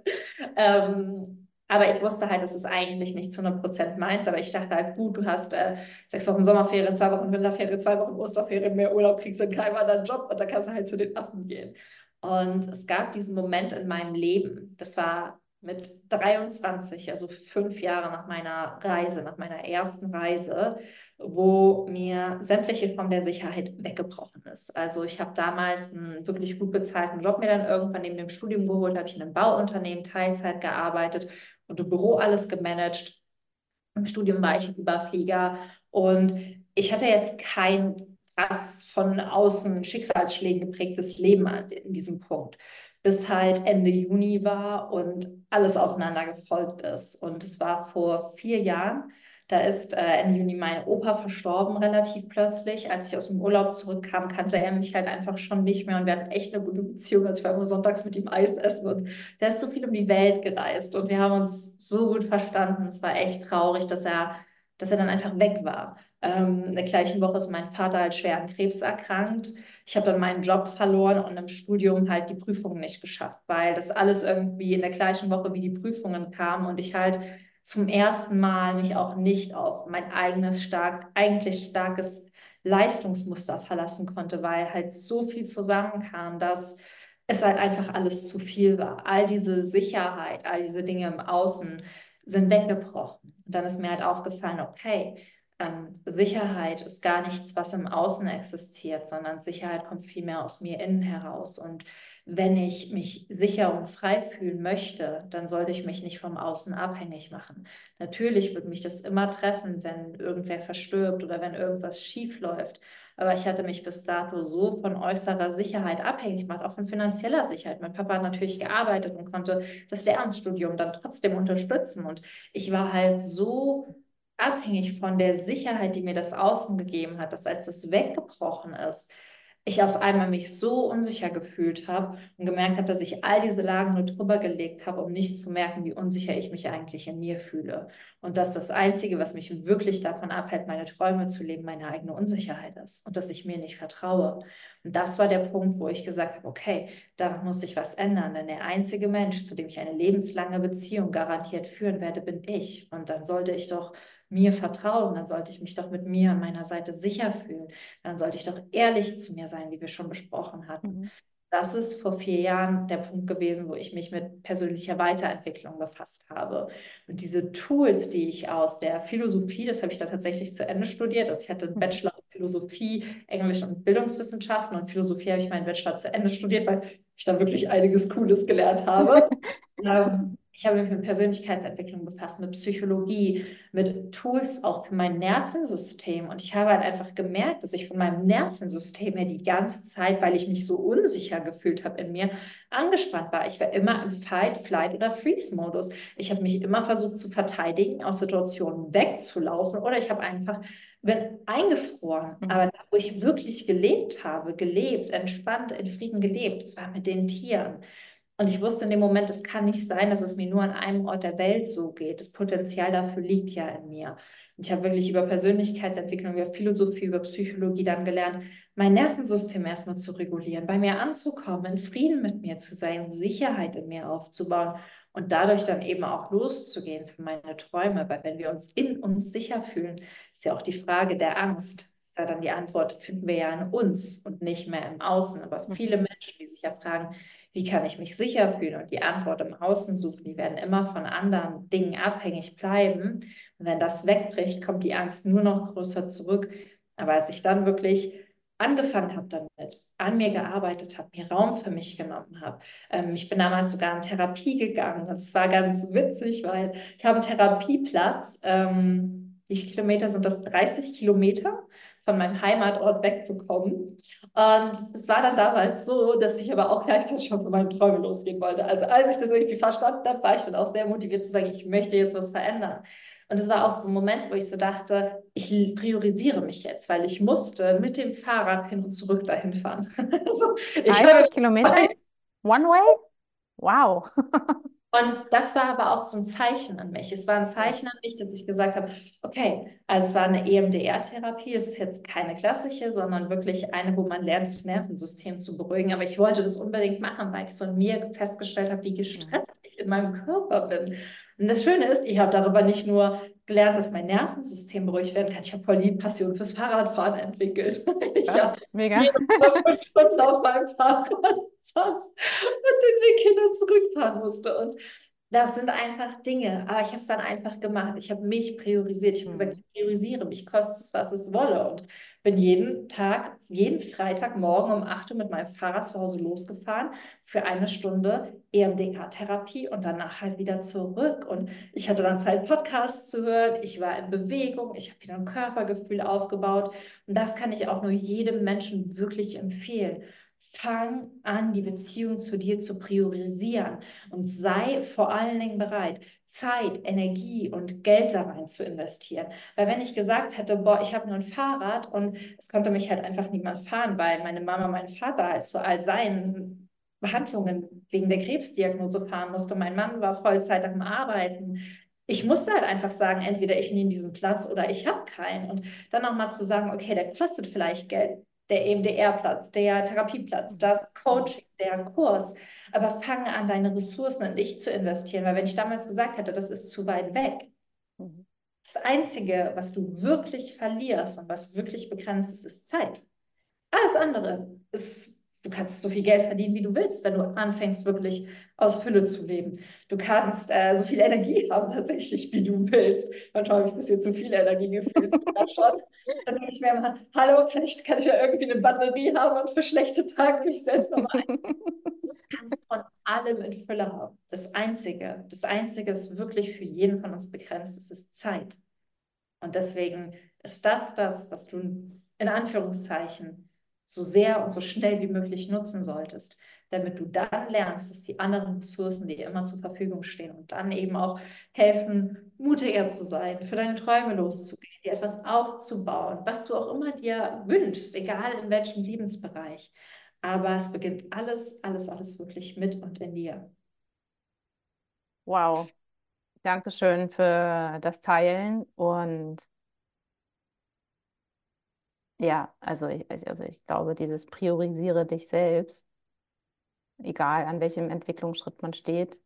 Ähm, aber ich wusste halt, das ist eigentlich nicht zu 100% meins. Aber ich dachte halt, gut, du hast äh, sechs Wochen Sommerferien, zwei Wochen Winterferien, zwei Wochen Osterferien, mehr Urlaub, kriegst du in keinem anderen Job und dann kannst du halt zu den Affen gehen. Und es gab diesen Moment in meinem Leben, das war mit 23, also fünf Jahre nach meiner Reise, nach meiner ersten Reise, wo mir sämtliche Form der Sicherheit weggebrochen ist. Also ich habe damals einen wirklich gut bezahlten Job mir dann irgendwann neben dem Studium geholt, habe ich in einem Bauunternehmen Teilzeit gearbeitet und im Büro alles gemanagt. Im Studium war ich Überflieger und ich hatte jetzt kein krass von außen Schicksalsschlägen geprägtes Leben in diesem Punkt, bis halt Ende Juni war und alles aufeinander gefolgt ist. Und es war vor vier Jahren, da ist äh, Ende Juni mein Opa verstorben, relativ plötzlich. Als ich aus dem Urlaub zurückkam, kannte er mich halt einfach schon nicht mehr und wir hatten echt eine gute Beziehung. als wir immer sonntags mit ihm Eis essen und der ist so viel um die Welt gereist und wir haben uns so gut verstanden. Es war echt traurig, dass er, dass er dann einfach weg war. Ähm, in der gleichen Woche ist mein Vater halt schwer an Krebs erkrankt. Ich habe dann meinen Job verloren und im Studium halt die Prüfungen nicht geschafft, weil das alles irgendwie in der gleichen Woche wie die Prüfungen kam und ich halt zum ersten Mal mich auch nicht auf mein eigenes stark, eigentlich starkes Leistungsmuster verlassen konnte, weil halt so viel zusammenkam, dass es halt einfach alles zu viel war. All diese Sicherheit, all diese Dinge im Außen sind weggebrochen. Und dann ist mir halt aufgefallen, okay, ähm, Sicherheit ist gar nichts, was im Außen existiert, sondern Sicherheit kommt vielmehr aus mir innen heraus. Und wenn ich mich sicher und frei fühlen möchte, dann sollte ich mich nicht vom Außen abhängig machen. Natürlich wird mich das immer treffen, wenn irgendwer verstirbt oder wenn irgendwas schief läuft. Aber ich hatte mich bis dato so von äußerer Sicherheit abhängig gemacht, auch von finanzieller Sicherheit. Mein Papa hat natürlich gearbeitet und konnte das Lehramtsstudium dann trotzdem unterstützen. Und ich war halt so abhängig von der Sicherheit, die mir das Außen gegeben hat, dass als das weggebrochen ist, ich auf einmal mich so unsicher gefühlt habe und gemerkt habe, dass ich all diese Lagen nur drüber gelegt habe, um nicht zu merken, wie unsicher ich mich eigentlich in mir fühle. Und dass das Einzige, was mich wirklich davon abhält, meine Träume zu leben, meine eigene Unsicherheit ist und dass ich mir nicht vertraue. Und das war der Punkt, wo ich gesagt habe, okay, daran muss sich was ändern, denn der einzige Mensch, zu dem ich eine lebenslange Beziehung garantiert führen werde, bin ich. Und dann sollte ich doch mir vertrauen, dann sollte ich mich doch mit mir an meiner Seite sicher fühlen. Dann sollte ich doch ehrlich zu mir sein, wie wir schon besprochen hatten. Mhm. Das ist vor vier Jahren der Punkt gewesen, wo ich mich mit persönlicher Weiterentwicklung befasst habe. Und diese Tools, die ich aus der Philosophie, das habe ich da tatsächlich zu Ende studiert. Also ich hatte einen mhm. Bachelor in Philosophie, Englisch und Bildungswissenschaften und Philosophie habe ich meinen Bachelor zu Ende studiert, weil ich da wirklich einiges Cooles gelernt habe. [LAUGHS] ähm, Ich habe mich mit Persönlichkeitsentwicklung befasst, mit Psychologie, mit Tools auch für mein Nervensystem. Und ich habe halt einfach gemerkt, dass ich von meinem Nervensystem her die ganze Zeit, weil ich mich so unsicher gefühlt habe in mir, angespannt war. Ich war immer im Fight, Flight oder Freeze-Modus. Ich habe mich immer versucht zu verteidigen, aus Situationen wegzulaufen oder ich habe einfach bin eingefroren. Mhm. Aber da, wo ich wirklich gelebt habe, gelebt, entspannt, in Frieden gelebt, es war mit den Tieren. Und ich wusste in dem Moment, es kann nicht sein, dass es mir nur an einem Ort der Welt so geht. Das Potenzial dafür liegt ja in mir. Und ich habe wirklich über Persönlichkeitsentwicklung, über Philosophie, über Psychologie dann gelernt, mein Nervensystem erstmal zu regulieren, bei mir anzukommen, in Frieden mit mir zu sein, Sicherheit in mir aufzubauen und dadurch dann eben auch loszugehen für meine Träume. Weil wenn wir uns in uns sicher fühlen, ist ja auch die Frage der Angst ist ja dann die Antwort, finden wir ja in uns und nicht mehr im Außen. Aber viele Menschen, die sich ja fragen, wie kann ich mich sicher fühlen und die Antwort im Außen suchen, die werden immer von anderen Dingen abhängig bleiben. Und wenn das wegbricht, kommt die Angst nur noch größer zurück. Aber als ich dann wirklich angefangen habe damit, an mir gearbeitet habe, mir Raum für mich genommen habe. Ähm, ich bin damals sogar in Therapie gegangen und es war ganz witzig, weil ich habe einen Therapieplatz, ähm, wie viele Kilometer sind das? 30 Kilometer von meinem Heimatort wegbekommen. Und es war dann damals so, dass ich aber auch gleichzeitig schon für meine Träume losgehen wollte. Also als ich das irgendwie verstanden habe, war ich dann auch sehr motiviert zu sagen, ich möchte jetzt was verändern. Und es war auch so ein Moment, wo ich so dachte, ich priorisiere mich jetzt, weil ich musste mit dem Fahrrad hin und zurück dahin fahren. [LAUGHS] also, ich 30 Kilometer? One way? Wow. [LAUGHS] Und das war aber auch so ein Zeichen an mich. Es war ein Zeichen an mich, dass ich gesagt habe, okay, also es war eine EMDR-Therapie. Es ist jetzt keine klassische, sondern wirklich eine, wo man lernt, das Nervensystem zu beruhigen. Aber ich wollte das unbedingt machen, weil ich so in mir festgestellt habe, wie gestresst ich in meinem Körper bin. Und das Schöne ist, ich habe darüber nicht nur gelernt, dass mein Nervensystem beruhigt werden kann. Ich habe voll die Passion fürs Fahrradfahren entwickelt. [LAUGHS] Ich habe mega. fünf Stunden auf meinem Fahrrad saß und den Weg hin und zurückfahren musste. Und das sind einfach Dinge, aber ich habe es dann einfach gemacht. Ich habe mich priorisiert. Ich habe gesagt, mhm. ich priorisiere mich, koste es, was es wolle. Und bin jeden Tag, jeden Freitagmorgen um 8 Uhr mit meinem Fahrrad zu Hause losgefahren für eine Stunde EMDR-Therapie und danach halt wieder zurück. Und ich hatte dann Zeit, Podcasts zu hören. Ich war in Bewegung. Ich habe wieder ein Körpergefühl aufgebaut. Und das kann ich auch nur jedem Menschen wirklich empfehlen. Fang an, die Beziehung zu dir zu priorisieren und sei vor allen Dingen bereit, Zeit, Energie und Geld da rein zu investieren. Weil wenn ich gesagt hätte, boah, ich habe nur ein Fahrrad und es konnte mich halt einfach niemand fahren, weil meine Mama, mein Vater halt zu all seinen Behandlungen wegen der Krebsdiagnose fahren musste. Mein Mann war Vollzeit am Arbeiten. Ich musste halt einfach sagen, entweder ich nehme diesen Platz oder ich habe keinen. Und dann nochmal zu sagen, okay, der kostet vielleicht Geld der EMDR-Platz, der Therapieplatz, das Coaching, der Kurs. Aber fange an, deine Ressourcen in dich zu investieren, weil wenn ich damals gesagt hätte, das ist zu weit weg, mhm. das Einzige, was du wirklich verlierst und was wirklich begrenzt ist, ist Zeit. Alles andere ist Du kannst so viel Geld verdienen, wie du willst, wenn du anfängst, wirklich aus Fülle zu leben. Du kannst äh, so viel Energie [LAUGHS] haben, tatsächlich, wie du willst. Manchmal habe ich ein bisschen zu viel Energie gefühlt. schon. Dann denke ich mir immer, hallo, kann ich, kann ich ja irgendwie eine Batterie haben und für schlechte Tage mich selbst nochmal ein. [LAUGHS] Du kannst von allem in Fülle haben. Das Einzige, das Einzige, was wirklich für jeden von uns begrenzt ist, ist Zeit. Und deswegen ist das das, was du in Anführungszeichen so sehr und so schnell wie möglich nutzen solltest, damit du dann lernst, dass die anderen Ressourcen dir immer zur Verfügung stehen und dann eben auch helfen, mutiger zu sein, für deine Träume loszugehen, dir etwas aufzubauen, was du auch immer dir wünschst, egal in welchem Lebensbereich. Aber es beginnt alles, alles, alles wirklich mit und in dir. Wow. Dankeschön für das Teilen und ja, also ich, also ich glaube, dieses priorisiere dich selbst, egal an welchem Entwicklungsschritt man steht,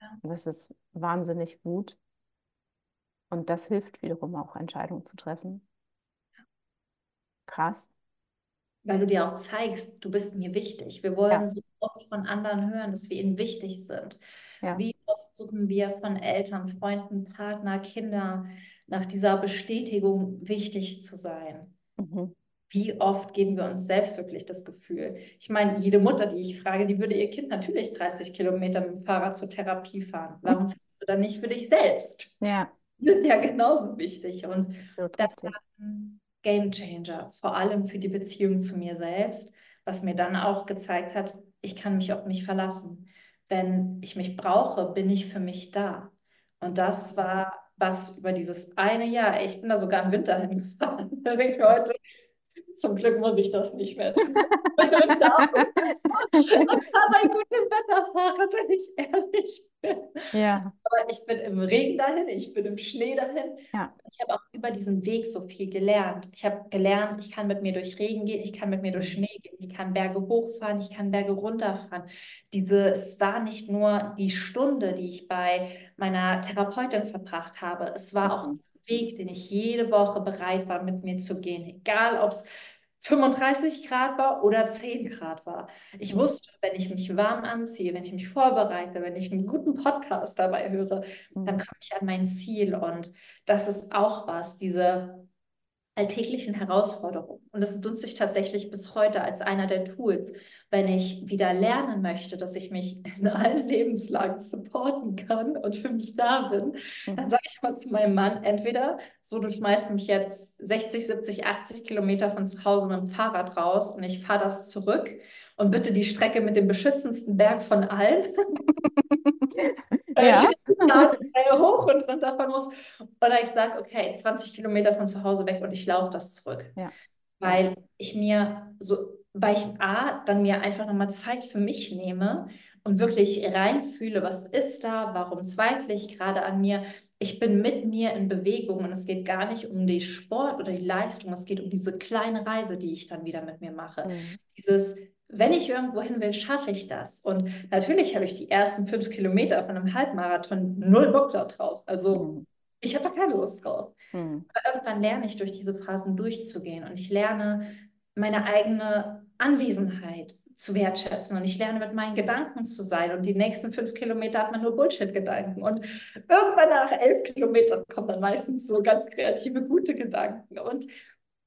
ja. das ist wahnsinnig gut. Und das hilft wiederum auch, Entscheidungen zu treffen. Krass. Weil du dir auch zeigst, du bist mir wichtig. Wir wollen ja. so oft von anderen hören, dass wir ihnen wichtig sind. Wie oft suchen wir von Eltern, Freunden, Partner, Kindern nach dieser Bestätigung, wichtig zu sein. Mhm. wie oft geben wir uns selbst wirklich das Gefühl? Ich meine, jede Mutter, die ich frage, die würde ihr Kind natürlich 30 Kilometer mit dem Fahrrad zur Therapie fahren. Warum fährst du dann nicht für dich selbst? Ja. Das ist ja genauso wichtig. Und so das war ein Game Changer, vor allem für die Beziehung zu mir selbst, was mir dann auch gezeigt hat, ich kann mich auf mich verlassen. Wenn ich mich brauche, bin ich für mich da. Und das war was über dieses eine Jahr. Ich bin da sogar im Winter [LAUGHS] hingefahren. Da denke ich mir heute, zum Glück muss ich das nicht mehr tun. und habe ein gutes Wetterfahrrad, wenn ich ehrlich bin. Ja. Aber ich bin im Regen dahin, ich bin im Schnee dahin. Ja. Ich habe auch über diesen Weg so viel gelernt. Ich habe gelernt, ich kann mit mir durch Regen gehen, ich kann mit mir durch Schnee gehen, ich kann Berge hochfahren, ich kann Berge runterfahren. Diese, es war nicht nur die Stunde, die ich bei meiner Therapeutin verbracht habe, es war auch mhm. Weg, den ich jede Woche bereit war, mit mir zu gehen. Egal, ob es 35 Grad war oder 10 Grad war. Ich mhm. wusste, wenn ich mich warm anziehe, wenn ich mich vorbereite, wenn ich einen guten Podcast dabei höre, dann mhm. komme ich an mein Ziel. Und das ist auch was, diese alltäglichen Herausforderungen. Und das nutze ich tatsächlich bis heute als einer der Tools, wenn ich wieder lernen möchte, dass ich mich [LAUGHS] in allen Lebenslagen supporten kann und für mich da bin, dann mhm. sage ich mal zu meinem Mann, entweder so, du schmeißt mich jetzt 60, 70, 80 Kilometer von zu Hause mit dem Fahrrad raus und ich fahre das zurück und bitte die Strecke mit dem beschissensten Berg von allen. [LAUGHS] ja. ich [LAUGHS] hoch und runter fahren muss. Oder ich sage, okay, 20 Kilometer von zu Hause weg und ich laufe das zurück. Ja. Weil ich mir so weil ich A, dann mir einfach nochmal Zeit für mich nehme und wirklich reinfühle, was ist da, warum zweifle ich gerade an mir. Ich bin mit mir in Bewegung und es geht gar nicht um den Sport oder die Leistung, es geht um diese kleine Reise, die ich dann wieder mit mir mache. Mhm. Dieses, wenn ich irgendwo hin will, schaffe ich das. Und natürlich habe ich die ersten fünf Kilometer von einem Halbmarathon null Bock da drauf. Also mhm. ich habe da keine Lust drauf. Mhm. Aber irgendwann lerne ich durch diese Phasen durchzugehen und ich lerne meine eigene Anwesenheit zu wertschätzen und ich lerne mit meinen Gedanken zu sein und die nächsten fünf Kilometer hat man nur Bullshit-Gedanken und irgendwann nach elf Kilometern kommen dann meistens so ganz kreative, gute Gedanken und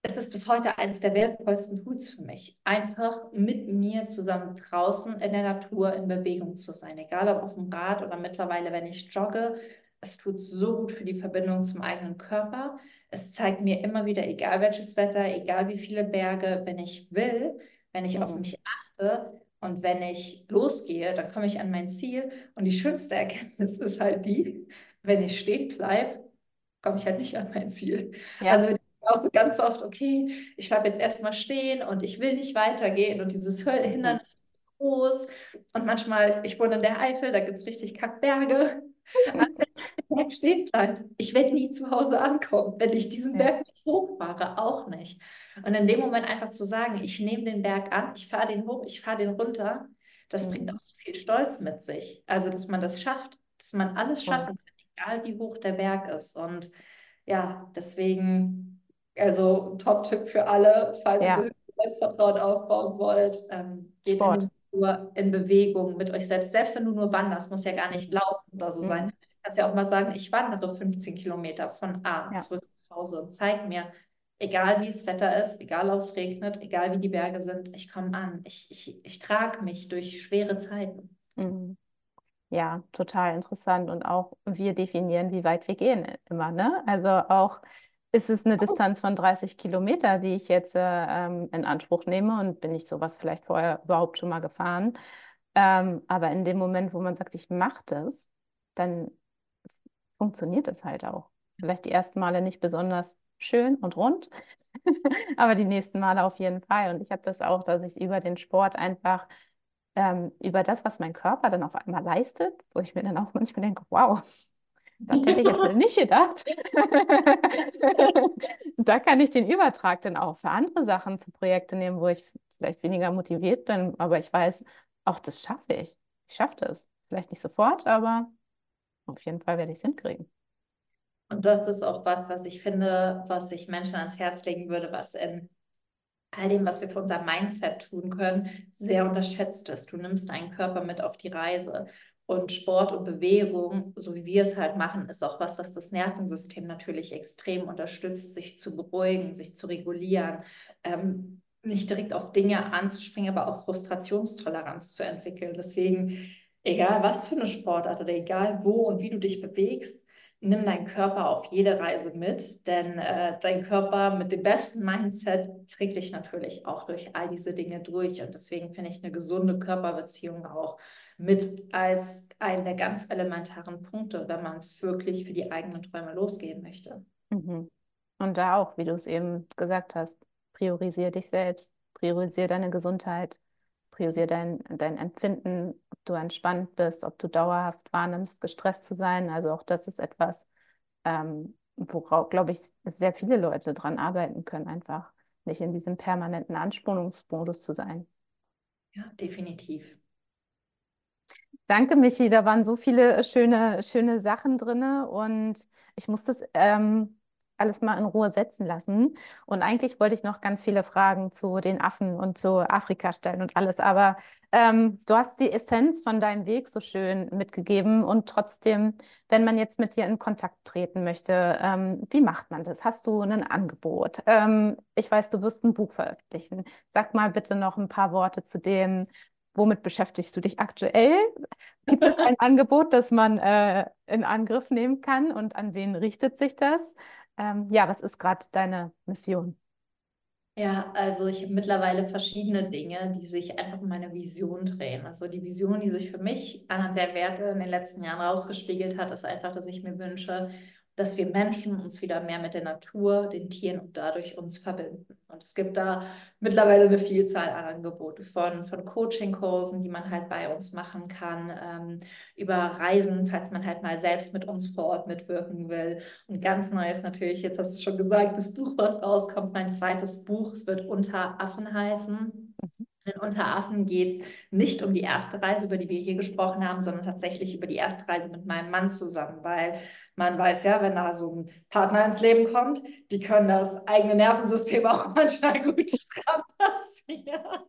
es ist bis heute eines der wertvollsten Tools für mich, einfach mit mir zusammen draußen in der Natur in Bewegung zu sein, egal ob auf dem Rad oder mittlerweile, wenn ich jogge. Es tut so gut für die Verbindung zum eigenen Körper. Es zeigt mir immer wieder, egal welches Wetter, egal wie viele Berge, wenn ich will, wenn ich mhm. auf mich achte und wenn ich losgehe, dann komme ich an mein Ziel. Und die schönste Erkenntnis [LAUGHS] ist halt die, wenn ich stehen bleibe, komme ich halt nicht an mein Ziel. Ja. Also wenn auch so ganz oft, okay, ich bleibe jetzt erstmal stehen und ich will nicht weitergehen und dieses mhm. Hindernis ist zu groß. Und manchmal, ich wohne in der Eifel, da gibt es richtig Kackberge. Berg stehen bleibt. Ich werde nie zu Hause ankommen, wenn ich diesen Berg nicht hochfahre, auch nicht. Und in dem Moment einfach zu sagen, ich nehme den Berg an, ich fahre den hoch, ich fahre den runter, das mhm. bringt auch so viel Stolz mit sich. Also, dass man das schafft, dass man alles schaffen kann, egal wie hoch der Berg ist. Und ja, deswegen, also Top-Tipp für alle, falls ja. ihr Selbstvertrauen aufbauen wollt, ähm, geht in, in, Bewegung mit euch selbst. Selbst wenn du nur wanderst, muss ja gar nicht laufen oder so mhm. sein kannst ja auch mal sagen, ich wandere 15 Kilometer von A ja. zurück nach Hause und zeig mir, egal wie es Wetter ist, egal ob es regnet, egal wie die Berge sind, ich komme an. Ich, ich, ich trage mich durch schwere Zeiten. Mhm. Ja, total interessant. Und auch wir definieren, wie weit wir gehen immer. Ne? Also auch ist es eine Distanz von 30 Kilometer, die ich jetzt äh, ähm, in Anspruch nehme und bin ich sowas vielleicht vorher überhaupt schon mal gefahren. Ähm, aber in dem Moment, wo man sagt, ich mache das, dann funktioniert es halt auch. Vielleicht die ersten Male nicht besonders schön und rund, [LAUGHS] aber die nächsten Male auf jeden Fall. Und ich habe das auch, dass ich über den Sport einfach ähm, über das, was mein Körper dann auf einmal leistet, wo ich mir dann auch manchmal denke, wow, das hätte ich jetzt nicht gedacht. [LAUGHS] da kann ich den Übertrag dann auch für andere Sachen, für Projekte nehmen, wo ich vielleicht weniger motiviert bin, aber ich weiß, auch das schaffe ich. Ich schaffe das. Vielleicht nicht sofort, aber auf jeden Fall werde ich es hinkriegen. Und das ist auch was, was ich finde, was ich Menschen ans Herz legen würde, was in all dem, was wir für unser Mindset tun können, sehr unterschätzt ist. Du nimmst deinen Körper mit auf die Reise. Und Sport und Bewegung, so wie wir es halt machen, ist auch was, was das Nervensystem natürlich extrem unterstützt, sich zu beruhigen, sich zu regulieren, ähm, nicht direkt auf Dinge anzuspringen, aber auch Frustrationstoleranz zu entwickeln. Deswegen, egal was für eine Sportart oder egal wo und wie du dich bewegst, nimm deinen Körper auf jede Reise mit, denn äh, dein Körper mit dem besten Mindset trägt dich natürlich auch durch all diese Dinge durch. Und deswegen finde ich eine gesunde Körperbeziehung auch mit als einen der ganz elementaren Punkte, wenn man wirklich für die eigenen Träume losgehen möchte. Mhm. Und da auch, wie du es eben gesagt hast, priorisiere dich selbst, priorisiere deine Gesundheit, priorisiere dein, dein Empfinden, ob du entspannt bist, ob du dauerhaft wahrnimmst, gestresst zu sein. Also auch das ist etwas, ähm, worauf, glaube ich, sehr viele Leute dran arbeiten können, einfach nicht in diesem permanenten Anspannungsmodus zu sein. Ja, definitiv. Danke, Michi. Da waren so viele schöne, schöne Sachen drin und ich muss das ähm, alles mal in Ruhe setzen lassen. Und eigentlich wollte ich noch ganz viele Fragen zu den Affen und zu Afrika stellen und alles. Aber ähm, du hast die Essenz von deinem Weg so schön mitgegeben. Und trotzdem, wenn man jetzt mit dir in Kontakt treten möchte, ähm, wie macht man das? Hast du ein Angebot? Ähm, ich weiß, du wirst ein Buch veröffentlichen. Sag mal bitte noch ein paar Worte zu dem, Womit beschäftigst du dich aktuell? Gibt es ein [LAUGHS] Angebot, das man äh, in Angriff nehmen kann und an wen richtet sich das? Ähm, ja, was ist gerade deine Mission? Ja, also ich habe mittlerweile verschiedene Dinge, die sich einfach um meine Vision drehen. Also die Vision, die sich für mich anhand der Werte in den letzten Jahren rausgespiegelt hat, ist einfach, dass ich mir wünsche, dass wir Menschen uns wieder mehr mit der Natur, den Tieren und dadurch uns verbinden. Und es gibt da mittlerweile eine Vielzahl an Angeboten von, von Coaching-Kursen, die man halt bei uns machen kann, ähm, über Reisen, falls man halt mal selbst mit uns vor Ort mitwirken will. Und ganz neu ist natürlich, jetzt hast du schon gesagt, das Buch, was rauskommt, mein zweites Buch, es wird Unter Affen heißen. In Unteraffen geht es nicht um die erste Reise, über die wir hier gesprochen haben, sondern tatsächlich über die erste Reise mit meinem Mann zusammen, weil man weiß ja, wenn da so ein Partner ins Leben kommt, die können das eigene Nervensystem [LAUGHS] auch manchmal gut strapazieren.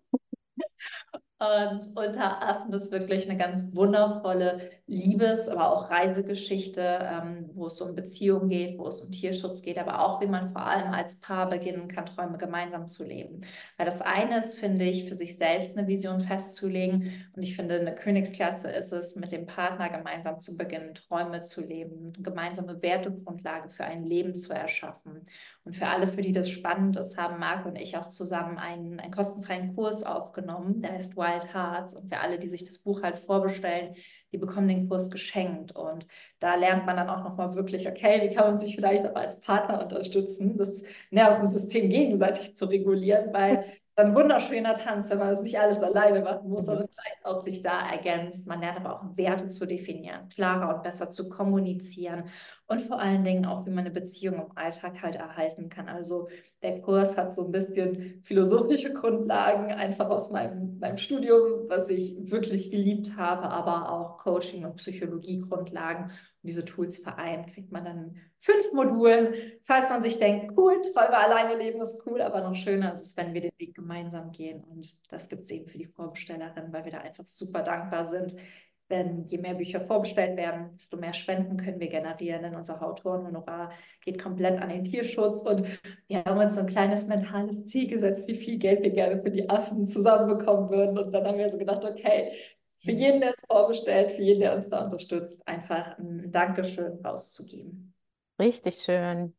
Und unter Affen ist wirklich eine ganz wundervolle Liebes-, aber auch Reisegeschichte, ähm, wo es um Beziehungen geht, wo es um Tierschutz geht, aber auch, wie man vor allem als Paar beginnen kann, Träume gemeinsam zu leben. Weil das eine ist, finde ich, für sich selbst eine Vision festzulegen. Und ich finde, eine Königsklasse ist es, mit dem Partner gemeinsam zu beginnen, Träume zu leben, eine gemeinsame Wertegrundlage für ein Leben zu erschaffen. Und für alle, für die das spannend ist, haben Marc und ich auch zusammen einen, einen kostenfreien Kurs aufgenommen, der heißt Wild Hearts. Und für alle, die sich das Buch halt vorbestellen, die bekommen den Kurs geschenkt. Und da lernt man dann auch nochmal wirklich, okay, wie kann man sich vielleicht auch als Partner unterstützen, das Nervensystem gegenseitig zu regulieren, weil [LAUGHS] ein wunderschöner Tanz, wenn man das nicht alles alleine machen muss, sondern vielleicht auch sich da ergänzt. Man lernt aber auch Werte zu definieren, klarer und besser zu kommunizieren und vor allen Dingen auch, wie man eine Beziehung im Alltag halt erhalten kann. Also der Kurs hat so ein bisschen philosophische Grundlagen, einfach aus meinem, meinem Studium, was ich wirklich geliebt habe, aber auch Coaching- und Psychologie-Grundlagen diese Tools vereint, kriegt man dann fünf Modulen. Falls man sich denkt, cool, Träume alleine leben ist cool, aber noch schöner ist es, wenn wir den Weg gemeinsam gehen. Und das gibt es eben für die Vorbestellerin, weil wir da einfach super dankbar sind. Denn je mehr Bücher vorbestellt werden, desto mehr Spenden können wir generieren. Denn unser Autorenhonorar geht komplett an den Tierschutz. Und wir haben uns ein kleines mentales Ziel gesetzt, wie viel Geld wir gerne für die Affen zusammenbekommen würden. Und dann haben wir so gedacht, okay, für jeden, der es vorbestellt, für jeden, der uns da unterstützt, einfach ein Dankeschön rauszugeben. Richtig schön.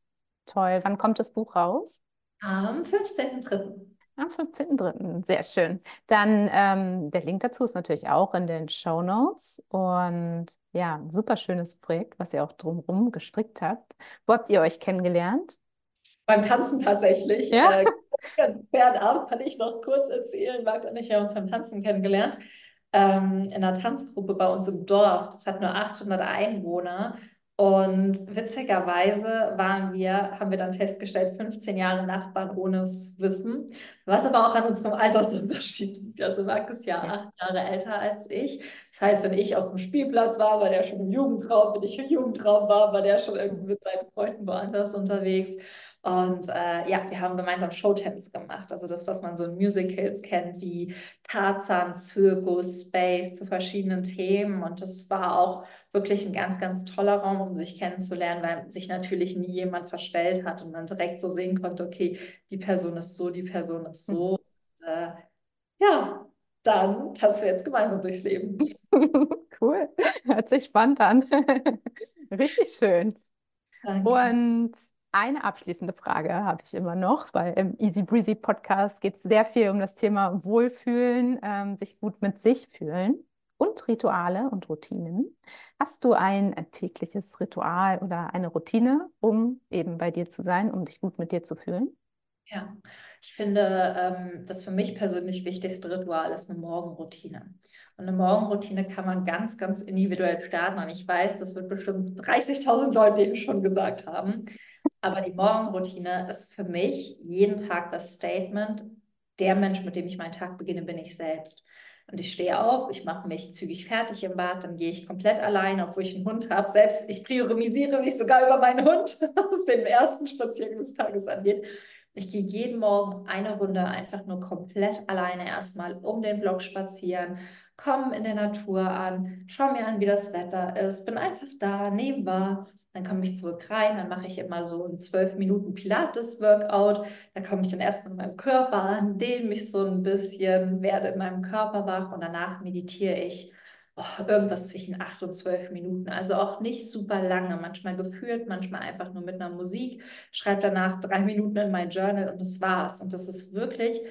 Toll. Wann kommt das Buch raus? Am 15.03. Am 15.03. Sehr schön. Dann ähm, der Link dazu ist natürlich auch in den Show Notes. Und ja, super schönes Projekt, was ihr auch drumherum gestrickt habt. Wo habt ihr euch kennengelernt? Beim Tanzen tatsächlich. Ja? Äh, Fernabend kann ich noch kurz erzählen. Marc und ich haben uns beim Tanzen kennengelernt ähm, in einer Tanzgruppe bei uns im Dorf. Das hat nur 800 Einwohner. Und witzigerweise waren wir, haben wir dann festgestellt, 15 Jahre Nachbarn ohne es Wissen, was aber auch an unserem Altersunterschied liegt. Also Marc ist ja acht Jahre älter als ich. Das heißt, wenn ich auf dem Spielplatz war, war der schon im Jugendraum. Wenn ich im Jugendraum war, war der schon irgendwie mit seinen Freunden woanders unterwegs. Und äh, ja, wir haben gemeinsam Showtanz gemacht. Also das, was man so in Musicals kennt, wie Tarzan, Zirkus, Space zu verschiedenen Themen. Und das war auch wirklich ein ganz, ganz toller Raum, um sich kennenzulernen, weil sich natürlich nie jemand verstellt hat und man direkt so sehen konnte, okay, die Person ist so, die Person ist so. Mhm. Und, äh, ja, dann tanzen wir jetzt gemeinsam durchs Leben. [LAUGHS] cool. Hört sich spannend an. [LAUGHS] Richtig schön. Danke. Und eine abschließende Frage habe ich immer noch, weil im Easy Breezy Podcast geht es sehr viel um das Thema Wohlfühlen, ähm, sich gut mit sich fühlen und Rituale und Routinen. Hast du ein tägliches Ritual oder eine Routine, um eben bei dir zu sein, um dich gut mit dir zu fühlen? Ja, ich finde, ähm, das für mich persönlich wichtigste Ritual ist eine Morgenroutine. Und eine Morgenroutine kann man ganz, ganz individuell starten. Und ich weiß, das wird bestimmt 30.000 Leute eben schon gesagt haben. Aber die Morgenroutine ist für mich jeden Tag das Statement, der Mensch, mit dem ich meinen Tag beginne, bin ich selbst. Und ich stehe auf, ich mache mich zügig fertig im Bad, dann gehe ich komplett alleine, obwohl ich einen Hund habe. Selbst ich priorisiere mich sogar über meinen Hund, [LAUGHS] was den ersten Spaziergang des Tages angeht. Ich gehe jeden Morgen eine Runde einfach nur komplett alleine erstmal um den Block spazieren, komme in der Natur an, schaue mir an, wie das Wetter ist, bin einfach da, nehme wahr dann komme ich zurück rein, dann mache ich immer so ein zwölf Minuten Pilates-Workout. Da komme ich dann erst mit meinem Körper an, dehne mich so ein bisschen, werde in meinem Körper wach und danach meditiere ich oh, irgendwas zwischen acht und zwölf Minuten. Also auch nicht super lange, manchmal geführt, manchmal einfach nur mit einer Musik. Schreibe danach drei Minuten in mein Journal und das war's. Und das ist wirklich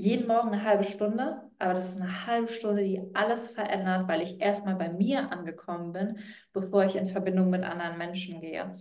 jeden Morgen eine halbe Stunde, aber das ist eine halbe Stunde, die alles verändert, weil ich erstmal bei mir angekommen bin, bevor ich in Verbindung mit anderen Menschen gehe.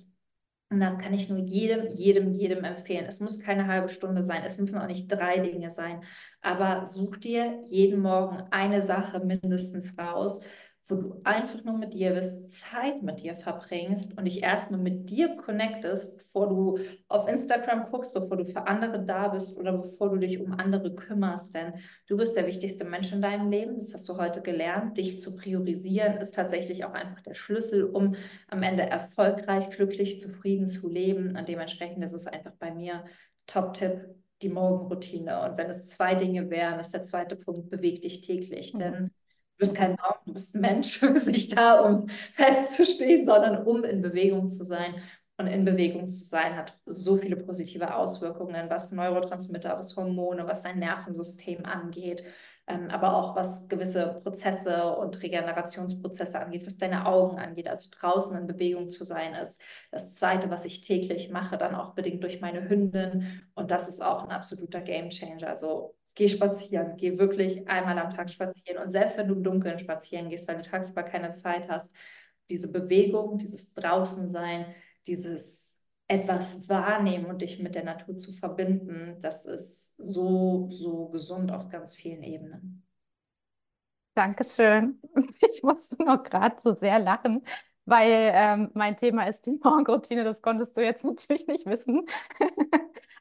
Und das kann ich nur jedem, jedem, jedem empfehlen. Es muss keine halbe Stunde sein, es müssen auch nicht drei Dinge sein, aber such dir jeden Morgen eine Sache mindestens raus, wo du einfach nur mit dir bist, Zeit mit dir verbringst und dich erstmal mit dir connectest, bevor du auf Instagram guckst, bevor du für andere da bist oder bevor du dich um andere kümmerst. Denn du bist der wichtigste Mensch in deinem Leben. Das hast du heute gelernt. Dich zu priorisieren ist tatsächlich auch einfach der Schlüssel, um am Ende erfolgreich, glücklich, zufrieden zu leben. Und dementsprechend ist es einfach bei mir Top-Tipp, die Morgenroutine. Und wenn es zwei Dinge wären, ist der zweite Punkt, beweg dich täglich. Mhm. Denn Du bist kein Baum, du bist ein Mensch, [LAUGHS] du bist nicht da, um festzustehen, sondern um in Bewegung zu sein. Und in Bewegung zu sein hat so viele positive Auswirkungen, was Neurotransmitter, was Hormone, was dein Nervensystem angeht, ähm, aber auch was gewisse Prozesse und Regenerationsprozesse angeht, was deine Augen angeht, also draußen in Bewegung zu sein ist. Das Zweite, was ich täglich mache, dann auch bedingt durch meine Hündin. Und das ist auch ein absoluter Gamechanger. Also geh spazieren, geh wirklich einmal am Tag spazieren. Und selbst wenn du im Dunkeln spazieren gehst, weil du tagsüber keine Zeit hast, diese Bewegung, dieses Draußensein, dieses etwas wahrnehmen und dich mit der Natur zu verbinden, das ist so, so gesund auf ganz vielen Ebenen. Dankeschön. [LAUGHS] Ich musste noch gerade so sehr lachen, weil ähm, mein Thema ist die Morgenroutine. Das konntest du jetzt [LAUGHS] natürlich nicht wissen.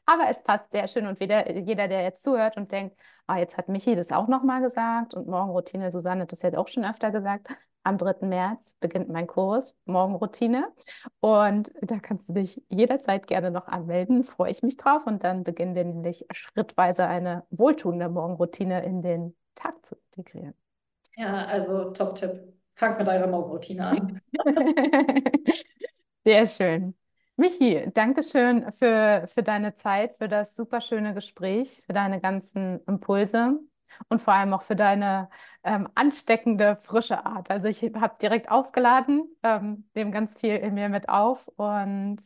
Aber es passt sehr schön und jeder, jeder, der jetzt zuhört und denkt, ah, jetzt hat Michi das auch nochmal gesagt und Morgenroutine, Susanne hat das jetzt auch schon öfter gesagt. Am 3. März beginnt mein Kurs Morgenroutine und da kannst du dich jederzeit gerne noch anmelden. Freue ich mich drauf und dann beginnen wir nämlich schrittweise eine wohltuende Morgenroutine in den Tag zu integrieren. Ja, also Top-Tipp. Fangt mit eurer Morgenroutine an. [LAUGHS] Sehr schön. Michi, danke schön für, für deine Zeit, für das super schöne Gespräch, für deine ganzen Impulse und vor allem auch für deine ähm, ansteckende, frische Art. Also ich habe direkt aufgeladen, ähm, nehme ganz viel in mir mit auf und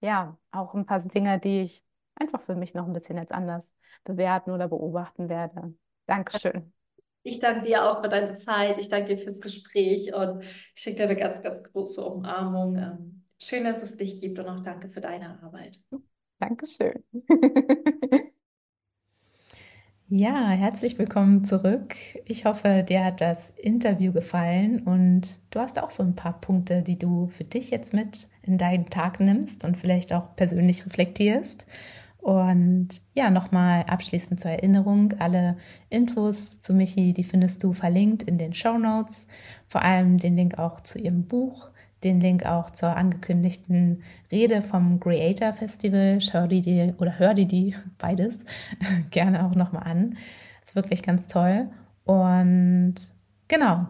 ja, auch ein paar Dinge, die ich einfach für mich noch ein bisschen jetzt anders bewerten oder beobachten werde. Dankeschön. Ich danke dir auch für deine Zeit. Ich danke dir fürs Gespräch und ich schicke dir eine ganz, ganz große Umarmung. Schön, dass es dich gibt und auch danke für deine Arbeit. Dankeschön. [LAUGHS] Ja, herzlich willkommen zurück. Ich hoffe, dir hat das Interview gefallen und du hast auch so ein paar Punkte, die du für dich jetzt mit in deinen Tag nimmst und vielleicht auch persönlich reflektierst. Und ja, nochmal abschließend zur Erinnerung, alle Infos zu Michi, die findest du verlinkt in den Show Notes, vor allem den Link auch zu ihrem Buch den Link auch zur angekündigten Rede vom Creator Festival. Schau die dir oder hör dir die [LAUGHS] beides [LAUGHS] gerne auch nochmal an. Ist wirklich ganz toll. Und genau,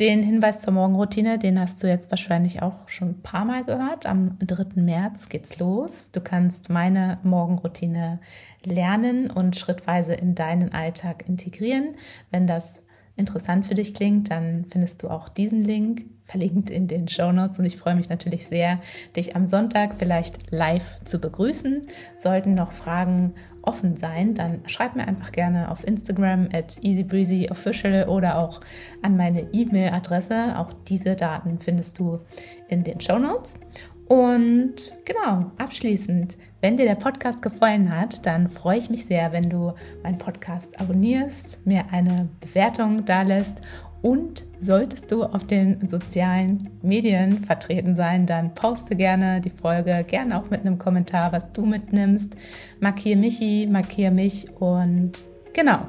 den Hinweis zur Morgenroutine, den hast du jetzt wahrscheinlich auch schon ein paar Mal gehört. Am 3. März geht's los. Du kannst meine Morgenroutine lernen und schrittweise in deinen Alltag integrieren. Wenn das interessant für dich klingt, dann findest du auch diesen Link verlinkt in den Show Notes und ich freue mich natürlich sehr, dich am Sonntag vielleicht live zu begrüßen. Sollten noch Fragen offen sein, dann schreib mir einfach gerne auf Instagram at easybreezyofficial oder auch an meine E-Mail-Adresse. Auch diese Daten findest du in den Show Notes. Und genau, abschließend, wenn dir der Podcast gefallen hat, dann freue ich mich sehr, wenn du meinen Podcast abonnierst, mir eine Bewertung da lässt und solltest du auf den sozialen Medien vertreten sein, dann poste gerne die Folge, gerne auch mit einem Kommentar, was du mitnimmst. Markiere Michi, markiere mich und genau.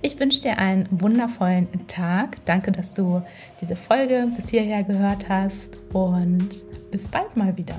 Ich wünsche dir einen wundervollen Tag. Danke, dass du diese Folge bis hierher gehört hast und bis bald mal wieder.